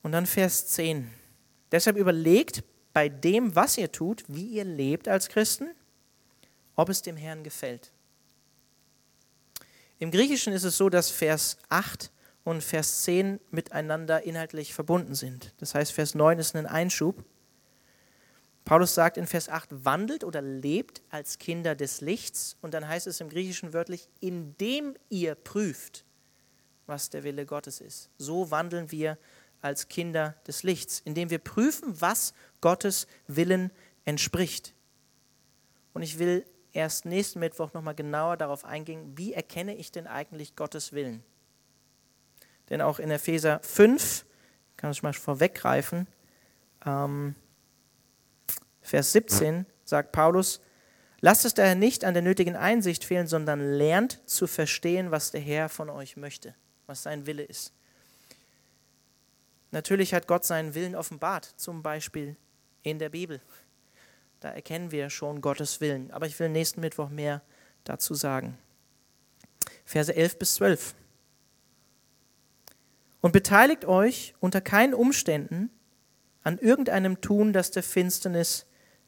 S1: Und dann Vers 10. Deshalb überlegt bei dem, was ihr tut, wie ihr lebt als Christen, ob es dem Herrn gefällt. Im Griechischen ist es so, dass Vers 8 und Vers 10 miteinander inhaltlich verbunden sind. Das heißt, Vers 9 ist ein Einschub. Paulus sagt in Vers 8, wandelt oder lebt als Kinder des Lichts. Und dann heißt es im Griechischen wörtlich, indem ihr prüft, was der Wille Gottes ist. So wandeln wir als Kinder des Lichts, indem wir prüfen, was Gottes Willen entspricht. Und ich will erst nächsten Mittwoch nochmal genauer darauf eingehen, wie erkenne ich denn eigentlich Gottes Willen? Denn auch in Epheser 5, kann ich mal vorweggreifen, ähm, Vers 17 sagt Paulus, lasst es daher nicht an der nötigen Einsicht fehlen, sondern lernt zu verstehen, was der Herr von euch möchte, was sein Wille ist. Natürlich hat Gott seinen Willen offenbart, zum Beispiel in der Bibel. Da erkennen wir schon Gottes Willen. Aber ich will nächsten Mittwoch mehr dazu sagen. Verse 11 bis 12. Und beteiligt euch unter keinen Umständen an irgendeinem Tun, das der Finsternis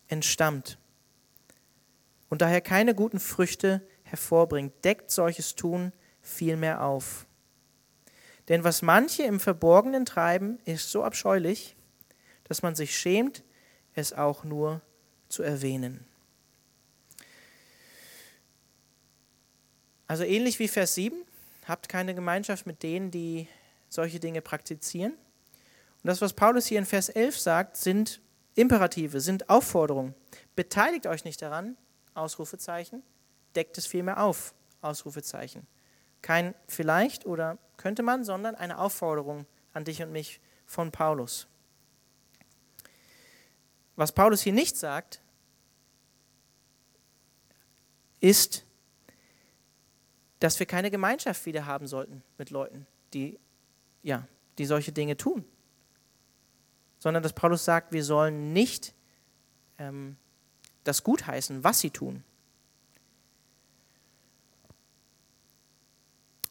S1: entstammt und daher keine guten Früchte hervorbringt, deckt solches Tun vielmehr auf. Denn was manche im Verborgenen treiben, ist so abscheulich, dass man sich schämt, es auch nur zu erwähnen. Also ähnlich wie Vers 7, habt keine Gemeinschaft mit denen, die solche Dinge praktizieren. Und das, was Paulus hier in Vers 11 sagt, sind Imperative sind Aufforderungen. Beteiligt euch nicht daran, Ausrufezeichen, deckt es vielmehr auf, Ausrufezeichen. Kein vielleicht oder könnte man, sondern eine Aufforderung an dich und mich von Paulus. Was Paulus hier nicht sagt, ist, dass wir keine Gemeinschaft wieder haben sollten mit Leuten, die, ja, die solche Dinge tun sondern dass Paulus sagt, wir sollen nicht ähm, das gutheißen, was sie tun.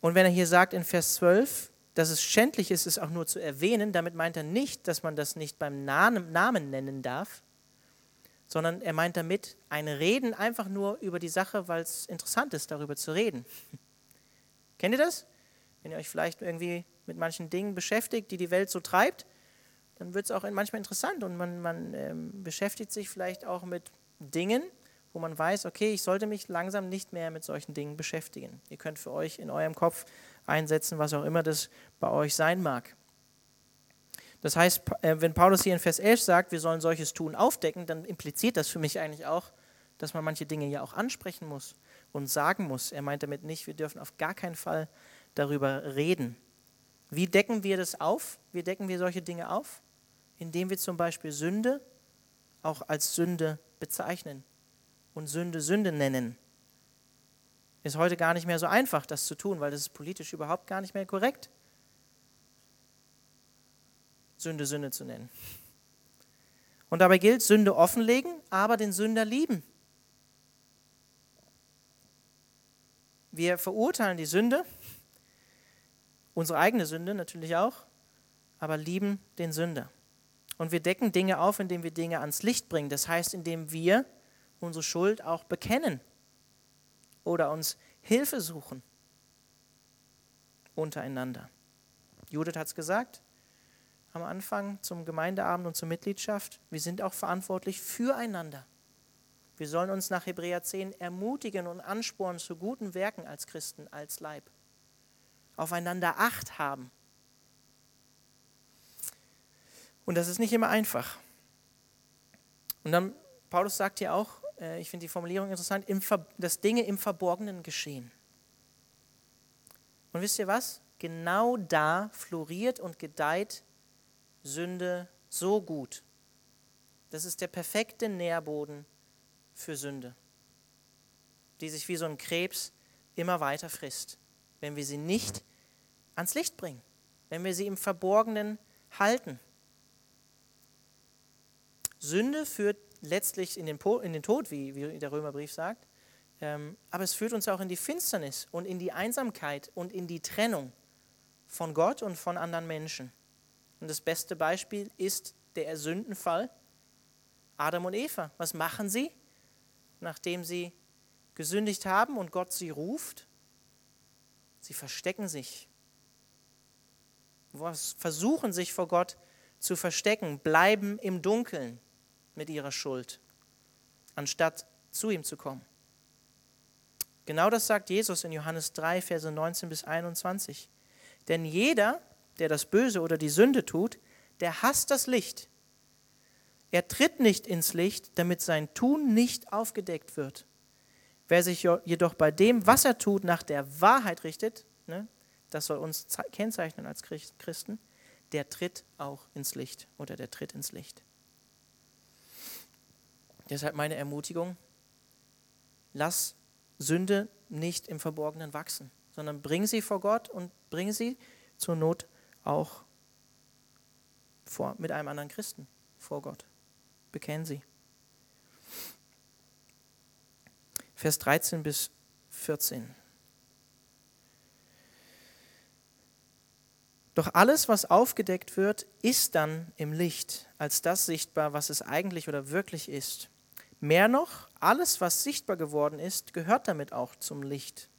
S1: Und wenn er hier sagt in Vers 12, dass es schändlich ist, es auch nur zu erwähnen, damit meint er nicht, dass man das nicht beim Namen nennen darf, sondern er meint damit ein Reden einfach nur über die Sache, weil es interessant ist, darüber zu reden. Kennt ihr das? Wenn ihr euch vielleicht irgendwie mit manchen Dingen beschäftigt, die die Welt so treibt, dann wird es auch manchmal interessant und man, man ähm, beschäftigt sich vielleicht auch mit Dingen, wo man weiß, okay, ich sollte mich langsam nicht mehr mit solchen Dingen beschäftigen. Ihr könnt für euch in eurem Kopf einsetzen, was auch immer das bei euch sein mag. Das heißt, äh, wenn Paulus hier in Vers 11 sagt, wir sollen solches Tun aufdecken, dann impliziert das für mich eigentlich auch, dass man manche Dinge ja auch ansprechen muss und sagen muss. Er meint damit nicht, wir dürfen auf gar keinen Fall darüber reden. Wie decken wir das auf? Wie decken wir solche Dinge auf? Indem wir zum Beispiel Sünde auch als Sünde bezeichnen und Sünde Sünde nennen. Ist heute gar nicht mehr so einfach, das zu tun, weil das ist politisch überhaupt gar nicht mehr korrekt, Sünde Sünde zu nennen. Und dabei gilt, Sünde offenlegen, aber den Sünder lieben. Wir verurteilen die Sünde, unsere eigene Sünde natürlich auch, aber lieben den Sünder. Und wir decken Dinge auf, indem wir Dinge ans Licht bringen. Das heißt, indem wir unsere Schuld auch bekennen oder uns Hilfe suchen untereinander. Judith hat es gesagt am Anfang zum Gemeindeabend und zur Mitgliedschaft. Wir sind auch verantwortlich füreinander. Wir sollen uns nach Hebräer 10 ermutigen und anspornen zu guten Werken als Christen, als Leib. Aufeinander Acht haben. Und das ist nicht immer einfach. Und dann, Paulus sagt hier auch, äh, ich finde die Formulierung interessant, dass Dinge im Verborgenen geschehen. Und wisst ihr was? Genau da floriert und gedeiht Sünde so gut. Das ist der perfekte Nährboden für Sünde, die sich wie so ein Krebs immer weiter frisst, wenn wir sie nicht ans Licht bringen, wenn wir sie im Verborgenen halten. Sünde führt letztlich in den, in den Tod, wie, wie, der Römerbrief sagt, ähm, aber es führt uns auch in die Finsternis und in die Einsamkeit und in die Trennung von Gott und von anderen Menschen. Und das beste Beispiel ist der Sündenfall Adam und Eva. Was machen sie, nachdem sie gesündigt haben und Gott sie ruft? Sie verstecken sich. Versuchen sich vor Gott zu verstecken, bleiben im Dunkeln mit ihrer Schuld, anstatt zu ihm zu kommen. Genau das sagt Jesus in Johannes 3, Verse 19 bis 21. Denn jeder, der das Böse oder die Sünde tut, der hasst das Licht. Er tritt nicht ins Licht, damit sein Tun nicht aufgedeckt wird. Wer sich jedoch bei dem, was er tut, nach der Wahrheit richtet, ne, das soll uns kennzeichnen als Christen, der tritt auch ins Licht oder der tritt ins Licht. Deshalb meine Ermutigung, lass Sünde nicht im Verborgenen wachsen, sondern bring sie vor Gott und bring sie zur Not auch vor, mit einem anderen Christen vor Gott. Bekennen sie. Vers 13 bis 14. Doch alles, was aufgedeckt wird, ist dann im Licht als das sichtbar, was es eigentlich oder wirklich ist. Mehr noch, alles, was sichtbar geworden ist, gehört damit auch zum Licht.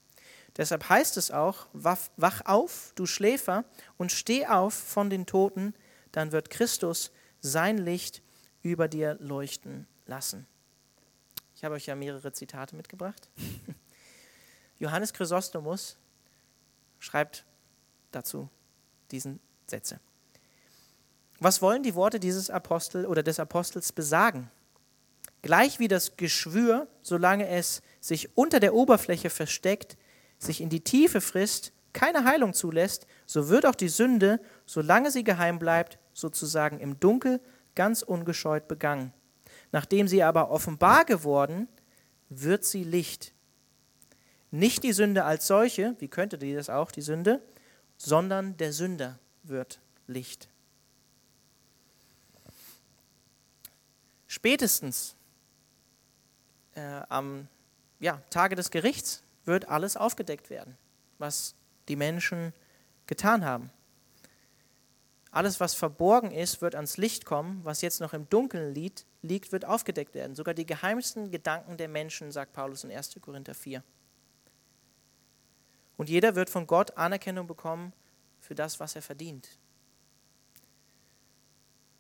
S1: Deshalb heißt es auch, wach auf, du Schläfer, und steh auf von den Toten, dann wird Christus sein Licht über dir leuchten lassen. Ich habe euch ja mehrere Zitate mitgebracht. Johannes Chrysostomus schreibt dazu diesen Sätze. Was wollen die Worte dieses Apostel oder des Apostels besagen? Gleich wie das Geschwür, solange es sich unter der Oberfläche versteckt, sich in die Tiefe frisst, keine Heilung zulässt, so wird auch die Sünde, solange sie geheim bleibt, sozusagen im Dunkel, ganz ungescheut begangen. Nachdem sie aber offenbar geworden, wird sie Licht. Nicht die Sünde als solche, wie könnte die das auch, die Sünde, sondern der Sünder wird Licht. Spätestens äh, am ja, Tage des Gerichts wird alles aufgedeckt werden, was die Menschen getan haben. Alles, was verborgen ist, wird ans Licht kommen. Was jetzt noch im Dunkeln liegt, liegt, wird aufgedeckt werden. Sogar die geheimsten Gedanken der Menschen, sagt Paulus in 1. Korinther 4. Und jeder wird von Gott Anerkennung bekommen für das, was er verdient.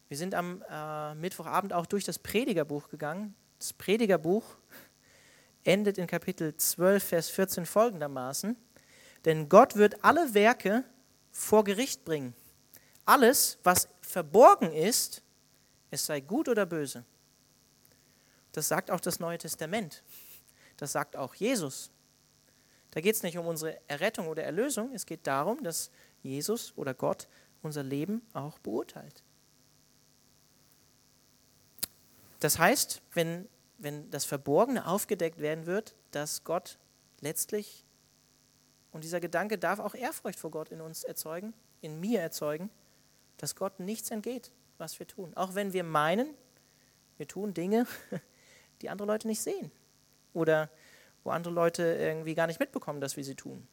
S1: Wir sind am äh, Mittwochabend auch durch das Predigerbuch gegangen. Das Predigerbuch endet in Kapitel 12, Vers 14 folgendermaßen. Denn Gott wird alle Werke vor Gericht bringen. Alles, was verborgen ist, es sei gut oder böse. Das sagt auch das Neue Testament. Das sagt auch Jesus. Da geht es nicht um unsere Errettung oder Erlösung, es geht darum, dass Jesus oder Gott unser Leben auch beurteilt. Das heißt, wenn, wenn das Verborgene aufgedeckt werden wird, dass Gott letztlich, und dieser Gedanke darf auch Ehrfurcht vor Gott in uns erzeugen, in mir erzeugen, dass Gott nichts entgeht, was wir tun. Auch wenn wir meinen, wir tun Dinge, die andere Leute nicht sehen. Oder wo andere Leute irgendwie gar nicht mitbekommen, dass wir sie tun.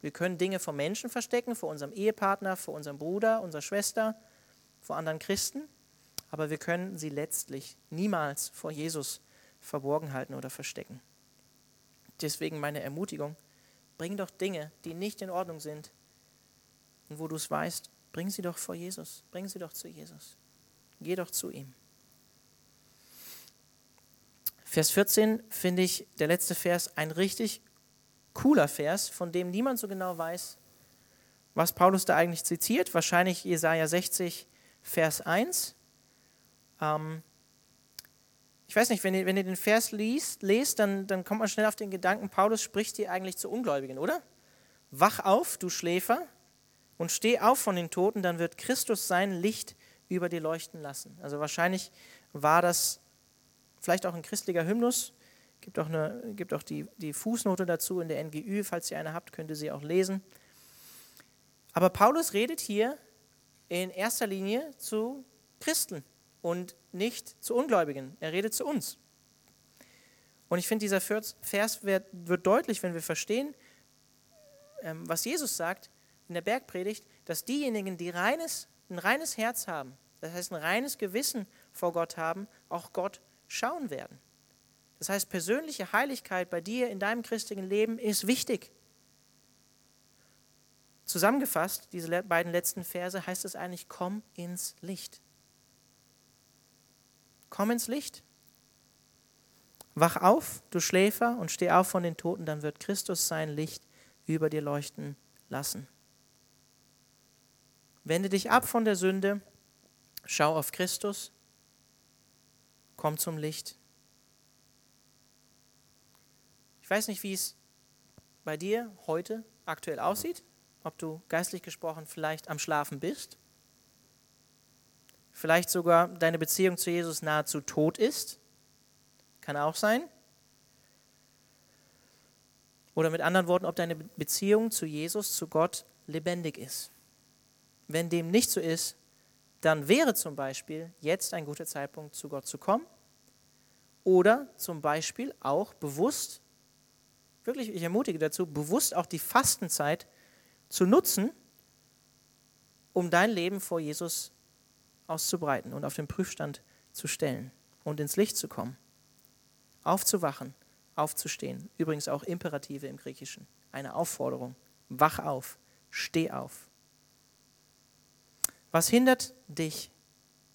S1: Wir können Dinge vor Menschen verstecken, vor unserem Ehepartner, vor unserem Bruder, unserer Schwester, vor anderen Christen aber wir können sie letztlich niemals vor Jesus verborgen halten oder verstecken. Deswegen meine Ermutigung, bring doch Dinge, die nicht in Ordnung sind und wo du es weißt, bring sie doch vor Jesus, bring sie doch zu Jesus. Geh doch zu ihm. Vers 14 finde ich, der letzte Vers, ein richtig cooler Vers, von dem niemand so genau weiß, was Paulus da eigentlich zitiert. Wahrscheinlich Jesaja 60, Vers 1. Ähm, ich weiß nicht, wenn ihr, wenn ihr den Vers liest, lest, dann, dann kommt man schnell auf den Gedanken, Paulus spricht hier eigentlich zu Ungläubigen, oder? Wach auf, du Schläfer, und steh auf von den Toten, dann wird Christus sein Licht über dir leuchten lassen. Also wahrscheinlich war das vielleicht auch ein christlicher Hymnus. Gibt auch, eine, gibt auch die, die Fußnote dazu in der NGÜ, falls ihr eine habt, könnt ihr sie auch lesen. Aber Paulus redet hier in erster Linie zu Christen und nicht zu Ungläubigen. Er redet zu uns. Und ich finde, dieser Vers wird, wird, deutlich, wenn wir verstehen, ähm, was Jesus sagt in der Bergpredigt, dass diejenigen, die reines, ein reines Herz haben, das heißt ein reines Gewissen vor Gott haben, auch Gott schauen werden. Das heißt, persönliche Heiligkeit bei dir in deinem christlichen Leben ist wichtig. Zusammengefasst, diese beiden letzten Verse, heißt es eigentlich, komm ins Licht. Komm ins Licht. Wach auf, du Schläfer, und steh auf von den Toten, dann wird Christus sein Licht über dir leuchten lassen. Wende dich ab von der Sünde, schau auf Christus, komm zum Licht. Ich weiß nicht, wie es bei dir heute aktuell aussieht, ob du geistlich gesprochen vielleicht am Schlafen bist vielleicht sogar deine Beziehung zu Jesus nahezu tot ist. Kann auch sein. Oder mit anderen Worten, ob deine Beziehung zu Jesus, zu Gott lebendig ist. Wenn dem nicht so ist, dann wäre zum Beispiel jetzt ein guter Zeitpunkt, zu Gott zu kommen. Oder zum Beispiel auch bewusst, wirklich, ich ermutige dazu, bewusst auch die Fastenzeit zu nutzen, um dein Leben vor Jesus auszubreiten und auf den Prüfstand zu stellen und ins Licht zu kommen. Aufzuwachen, aufzustehen. Übrigens auch Imperative im Griechischen. Eine Aufforderung. Wach auf, steh auf. Was hindert dich,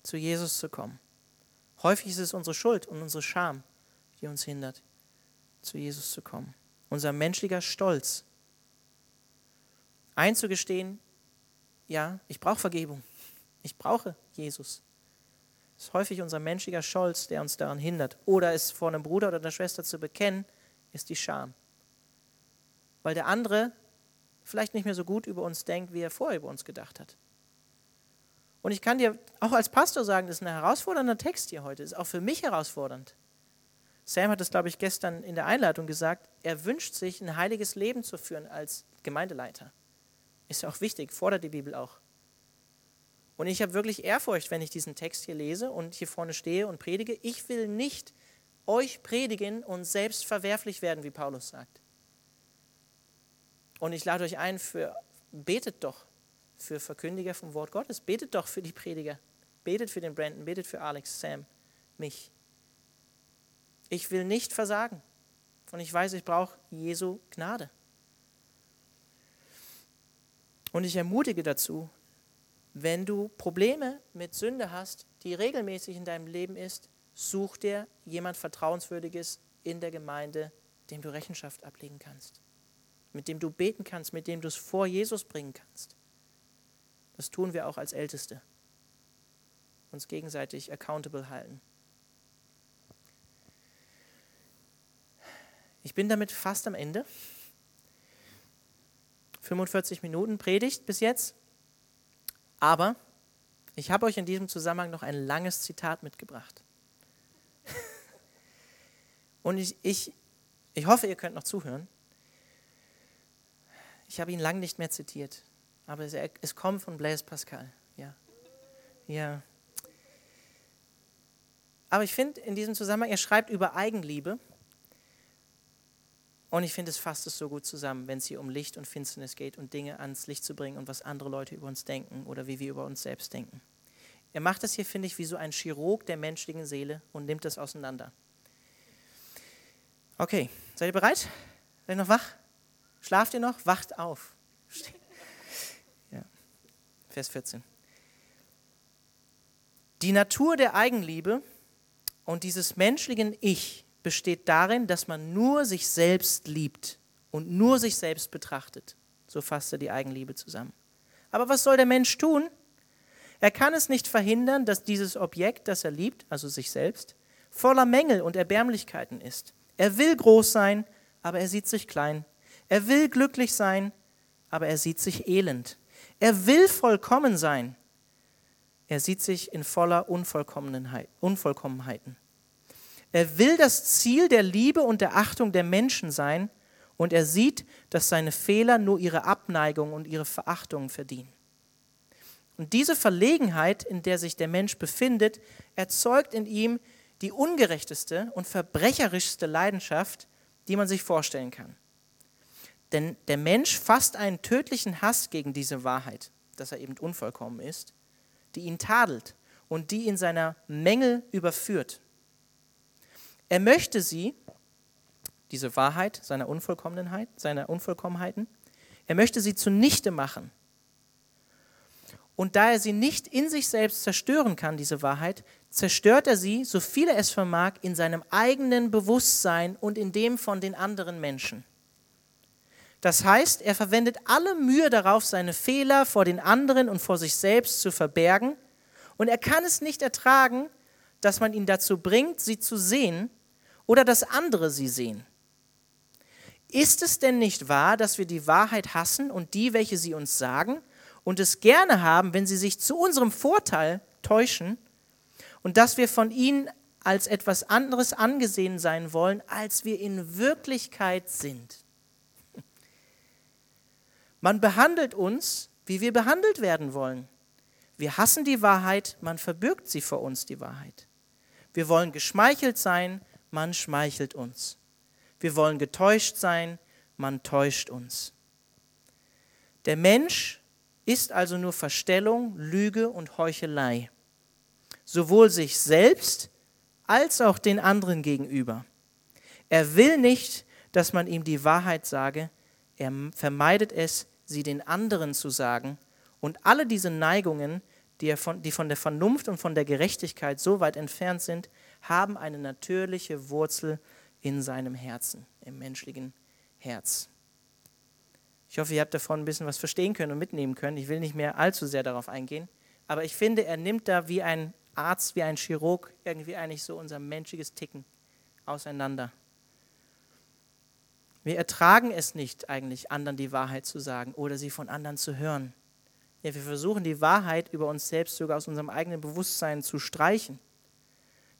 S1: zu Jesus zu kommen? Häufig ist es unsere Schuld und unsere Scham, die uns hindert, zu Jesus zu kommen. Unser menschlicher Stolz. Einzugestehen, ja, ich brauche Vergebung. Ich brauche Jesus. Es ist häufig unser menschlicher Stolz, der uns daran hindert. Oder es vor einem Bruder oder einer Schwester zu bekennen, ist die Scham. Weil der andere vielleicht nicht mehr so gut über uns denkt, wie er vorher über uns gedacht hat. Und ich kann dir auch als Pastor sagen, das ist ein herausfordernder Text hier heute. Das ist auch für mich herausfordernd. Sam hat es, glaube ich, gestern in der Einleitung gesagt. Er wünscht sich, ein heiliges Leben zu führen als Gemeindeleiter. Ist ja auch wichtig, fordert die Bibel auch. Und ich habe wirklich Ehrfurcht, wenn ich diesen Text hier lese und hier vorne stehe und predige. Ich will nicht euch predigen und selbst verwerflich werden, wie Paulus sagt. Und ich lade euch ein, für, betet doch für Verkündiger vom Wort Gottes, betet doch für die Prediger, betet für den Brandon, betet für Alex, Sam, mich. Ich will nicht versagen und ich weiß, ich brauche Jesu Gnade. Und ich ermutige dazu, wenn du Probleme mit Sünde hast, die regelmäßig in deinem Leben ist, such dir jemand Vertrauenswürdiges in der Gemeinde dem du Rechenschaft ablegen kannst, mit dem du beten kannst, mit dem du es vor Jesus bringen kannst. Das tun wir auch als Älteste. Uns gegenseitig accountable halten. Ich bin damit fast am Ende. 45 Minuten Predigt bis jetzt. Aber ich habe euch in diesem Zusammenhang noch ein langes Zitat mitgebracht. Und ich, ich, ich hoffe, ihr könnt noch zuhören. Ich habe ihn lange nicht mehr zitiert, aber es, es kommt von Blaise Pascal. Ja. ja. Aber ich finde in diesem Zusammenhang, er schreibt über Eigenliebe und ich finde, es fasst es so gut zusammen, wenn es hier um Licht und Finsternis geht und Dinge ans Licht zu bringen und was andere Leute über uns denken oder wie wir über uns selbst denken. Er macht das hier, finde ich, wie so ein Chirurg der menschlichen Seele und nimmt das auseinander. Okay, seid ihr bereit? Seid ihr noch wach? Schlaft ihr noch? Wacht auf. Ja. Vers 14. Die Natur der Eigenliebe und dieses menschlichen Ich besteht darin, dass man nur sich selbst liebt und nur sich selbst betrachtet. So fasst er die Eigenliebe zusammen. Aber was soll der Mensch tun? Er kann es nicht verhindern, dass dieses Objekt, das er liebt, also sich selbst, voller Mängel und Erbärmlichkeiten ist. Er will groß sein, aber er sieht sich klein. Er will glücklich sein, aber er sieht sich elend. Er will vollkommen sein. Er sieht sich in voller Unvollkommenheiten. Er will das Ziel der Liebe und der Achtung der Menschen sein und er sieht, dass seine Fehler nur ihre Abneigung und ihre Verachtung verdienen. Und diese Verlegenheit, in der sich der Mensch befindet, erzeugt in ihm die ungerechteste und verbrecherischste Leidenschaft, die man sich vorstellen kann. Denn der Mensch fasst einen tödlichen Hass gegen diese Wahrheit, dass er eben unvollkommen ist, die ihn tadelt und die ihn seiner Mängel überführt. Er möchte sie, diese Wahrheit seiner Unvollkommenheit, seiner Unvollkommenheiten, er möchte sie zunichte machen. Und da er sie nicht in sich selbst zerstören kann, diese Wahrheit, zerstört er sie, so viel er es vermag, in seinem eigenen Bewusstsein und in dem von den anderen Menschen. Das heißt, er verwendet alle Mühe darauf, seine Fehler vor den anderen und vor sich selbst zu verbergen, und er kann es nicht ertragen, dass man ihn dazu bringt, sie zu sehen oder dass andere sie sehen. Ist es denn nicht wahr, dass wir die Wahrheit hassen und die, welche sie uns sagen, und es gerne haben, wenn sie sich zu unserem Vorteil täuschen, und dass wir von ihnen als etwas anderes angesehen sein wollen, als wir in Wirklichkeit sind? Man behandelt uns, wie wir behandelt werden wollen. Wir hassen die Wahrheit, man verbirgt sie vor uns, die Wahrheit. Wir wollen geschmeichelt sein, man schmeichelt uns. Wir wollen getäuscht sein, man täuscht uns. Der Mensch ist also nur Verstellung, Lüge und Heuchelei, sowohl sich selbst als auch den anderen gegenüber. Er will nicht, dass man ihm die Wahrheit sage, er vermeidet es, sie den anderen zu sagen, und alle diese Neigungen, die, von, die von der Vernunft und von der Gerechtigkeit so weit entfernt sind, haben eine natürliche Wurzel in seinem Herzen, im menschlichen Herz. Ich hoffe, ihr habt davon ein bisschen was verstehen können und mitnehmen können. Ich will nicht mehr allzu sehr darauf eingehen, aber ich finde, er nimmt da wie ein Arzt, wie ein Chirurg irgendwie eigentlich so unser menschliches Ticken auseinander. Wir ertragen es nicht eigentlich, anderen die Wahrheit zu sagen oder sie von anderen zu hören. Ja, wir versuchen die Wahrheit über uns selbst sogar aus unserem eigenen Bewusstsein zu streichen.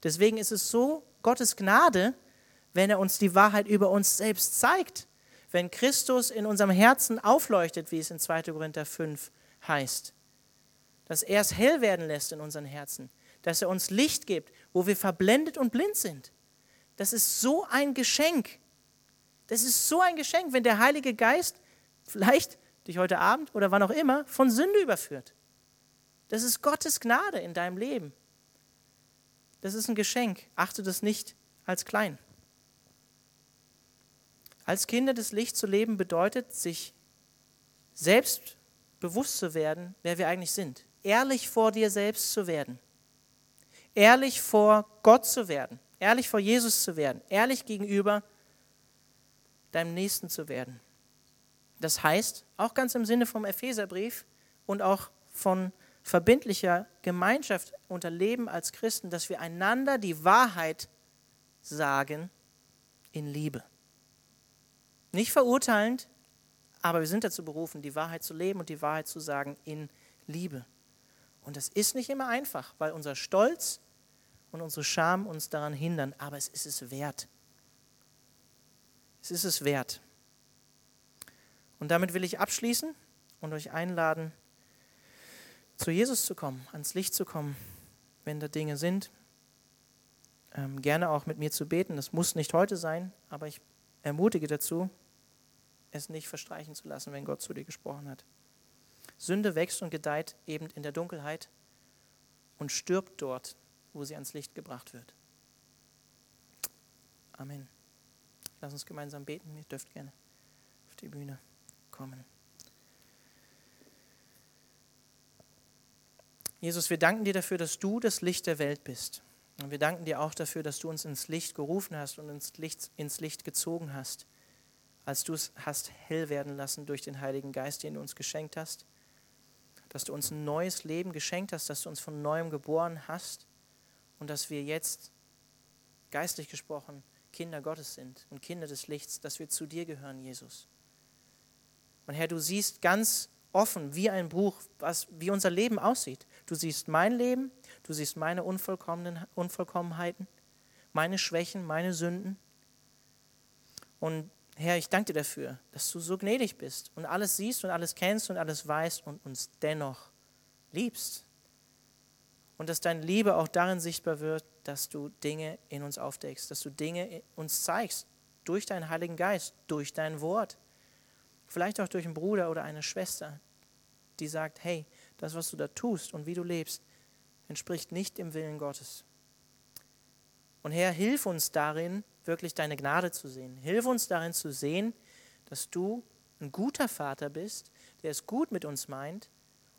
S1: Deswegen ist es so Gottes Gnade, wenn er uns die Wahrheit über uns selbst zeigt. Wenn Christus in unserem Herzen aufleuchtet, wie es in 2. Korinther 5 heißt. Dass er es hell werden lässt in unseren Herzen. Dass er uns Licht gibt, wo wir verblendet und blind sind. Das ist so ein Geschenk. Das ist so ein Geschenk, wenn der Heilige Geist vielleicht dich heute Abend oder wann auch immer von Sünde überführt. Das ist Gottes Gnade in deinem Leben. Das ist ein Geschenk. Achte das nicht als klein. Als Kinder des Lichts zu leben bedeutet, sich selbst bewusst zu werden, wer wir eigentlich sind. Ehrlich vor dir selbst zu werden. Ehrlich vor Gott zu werden. Ehrlich vor Jesus zu werden. Ehrlich gegenüber deinem Nächsten zu werden. Das heißt, auch ganz im Sinne vom Epheserbrief und auch von verbindlicher Gemeinschaft unter Leben als Christen, dass wir einander die Wahrheit sagen in Liebe. Nicht verurteilend, aber wir sind dazu berufen, die Wahrheit zu leben und die Wahrheit zu sagen in Liebe. Und das ist nicht immer einfach, weil unser Stolz und unsere Scham uns daran hindern, aber es ist es wert. Es ist es wert. Und damit will ich abschließen und euch einladen, zu Jesus zu kommen, ans Licht zu kommen, wenn da Dinge sind. Ähm, gerne auch mit mir zu beten. Das muss nicht heute sein, aber ich ermutige dazu, es nicht verstreichen zu lassen, wenn Gott zu dir gesprochen hat. Sünde wächst und gedeiht eben in der Dunkelheit und stirbt dort, wo sie ans Licht gebracht wird. Amen. Lass uns gemeinsam beten. Ihr dürft gerne auf die Bühne kommen. Jesus, wir danken dir dafür, dass du das Licht der Welt bist. Und wir danken dir auch dafür, dass du uns ins Licht gerufen hast und ins Licht, ins Licht gezogen hast, als du es hast hell werden lassen durch den Heiligen Geist, den du uns geschenkt hast. Dass du uns ein neues Leben geschenkt hast, dass du uns von neuem geboren hast und dass wir jetzt, geistlich gesprochen, Kinder Gottes sind und Kinder des Lichts, dass wir zu dir gehören, Jesus. Und Herr, du siehst ganz offen wie ein Buch, was, wie unser Leben aussieht. Du siehst mein Leben, du siehst meine Unvollkommenheiten, meine Schwächen, meine Sünden. Und Herr, ich danke dir dafür, dass du so gnädig bist und alles siehst und alles kennst und alles weißt und uns dennoch liebst. Und dass deine Liebe auch darin sichtbar wird, dass du Dinge in uns aufdeckst, dass du Dinge uns zeigst, durch deinen Heiligen Geist, durch dein Wort. Vielleicht auch durch einen Bruder oder eine Schwester, die sagt, hey, das, was du da tust und wie du lebst, entspricht nicht dem Willen Gottes. Und Herr, hilf uns darin, wirklich deine Gnade zu sehen. Hilf uns darin zu sehen, dass du ein guter Vater bist, der es gut mit uns meint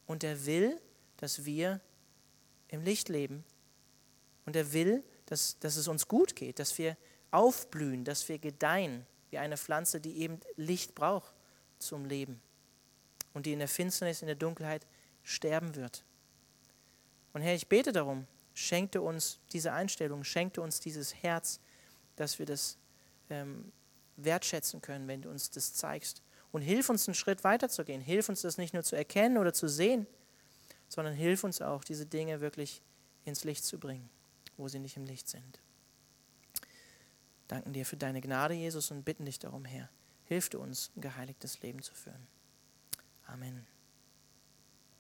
S1: und der will, dass wir im Licht leben. Und er will, dass, dass es uns gut geht, dass wir aufblühen, dass wir gedeihen, wie eine Pflanze, die eben Licht braucht zum Leben und die in der Finsternis, in der Dunkelheit sterben wird. Und Herr, ich bete darum, schenkte uns diese Einstellung, schenkte uns dieses Herz, dass wir das ähm, wertschätzen können, wenn du uns das zeigst. Und hilf uns einen Schritt weiter zu gehen. Hilf uns das nicht nur zu erkennen oder zu sehen, sondern hilf uns auch, diese Dinge wirklich ins Licht zu bringen, wo sie nicht im Licht sind. Danken dir für deine Gnade, Jesus, und bitten dich darum, Herr, hilf du uns, ein geheiligtes Leben zu führen. Amen.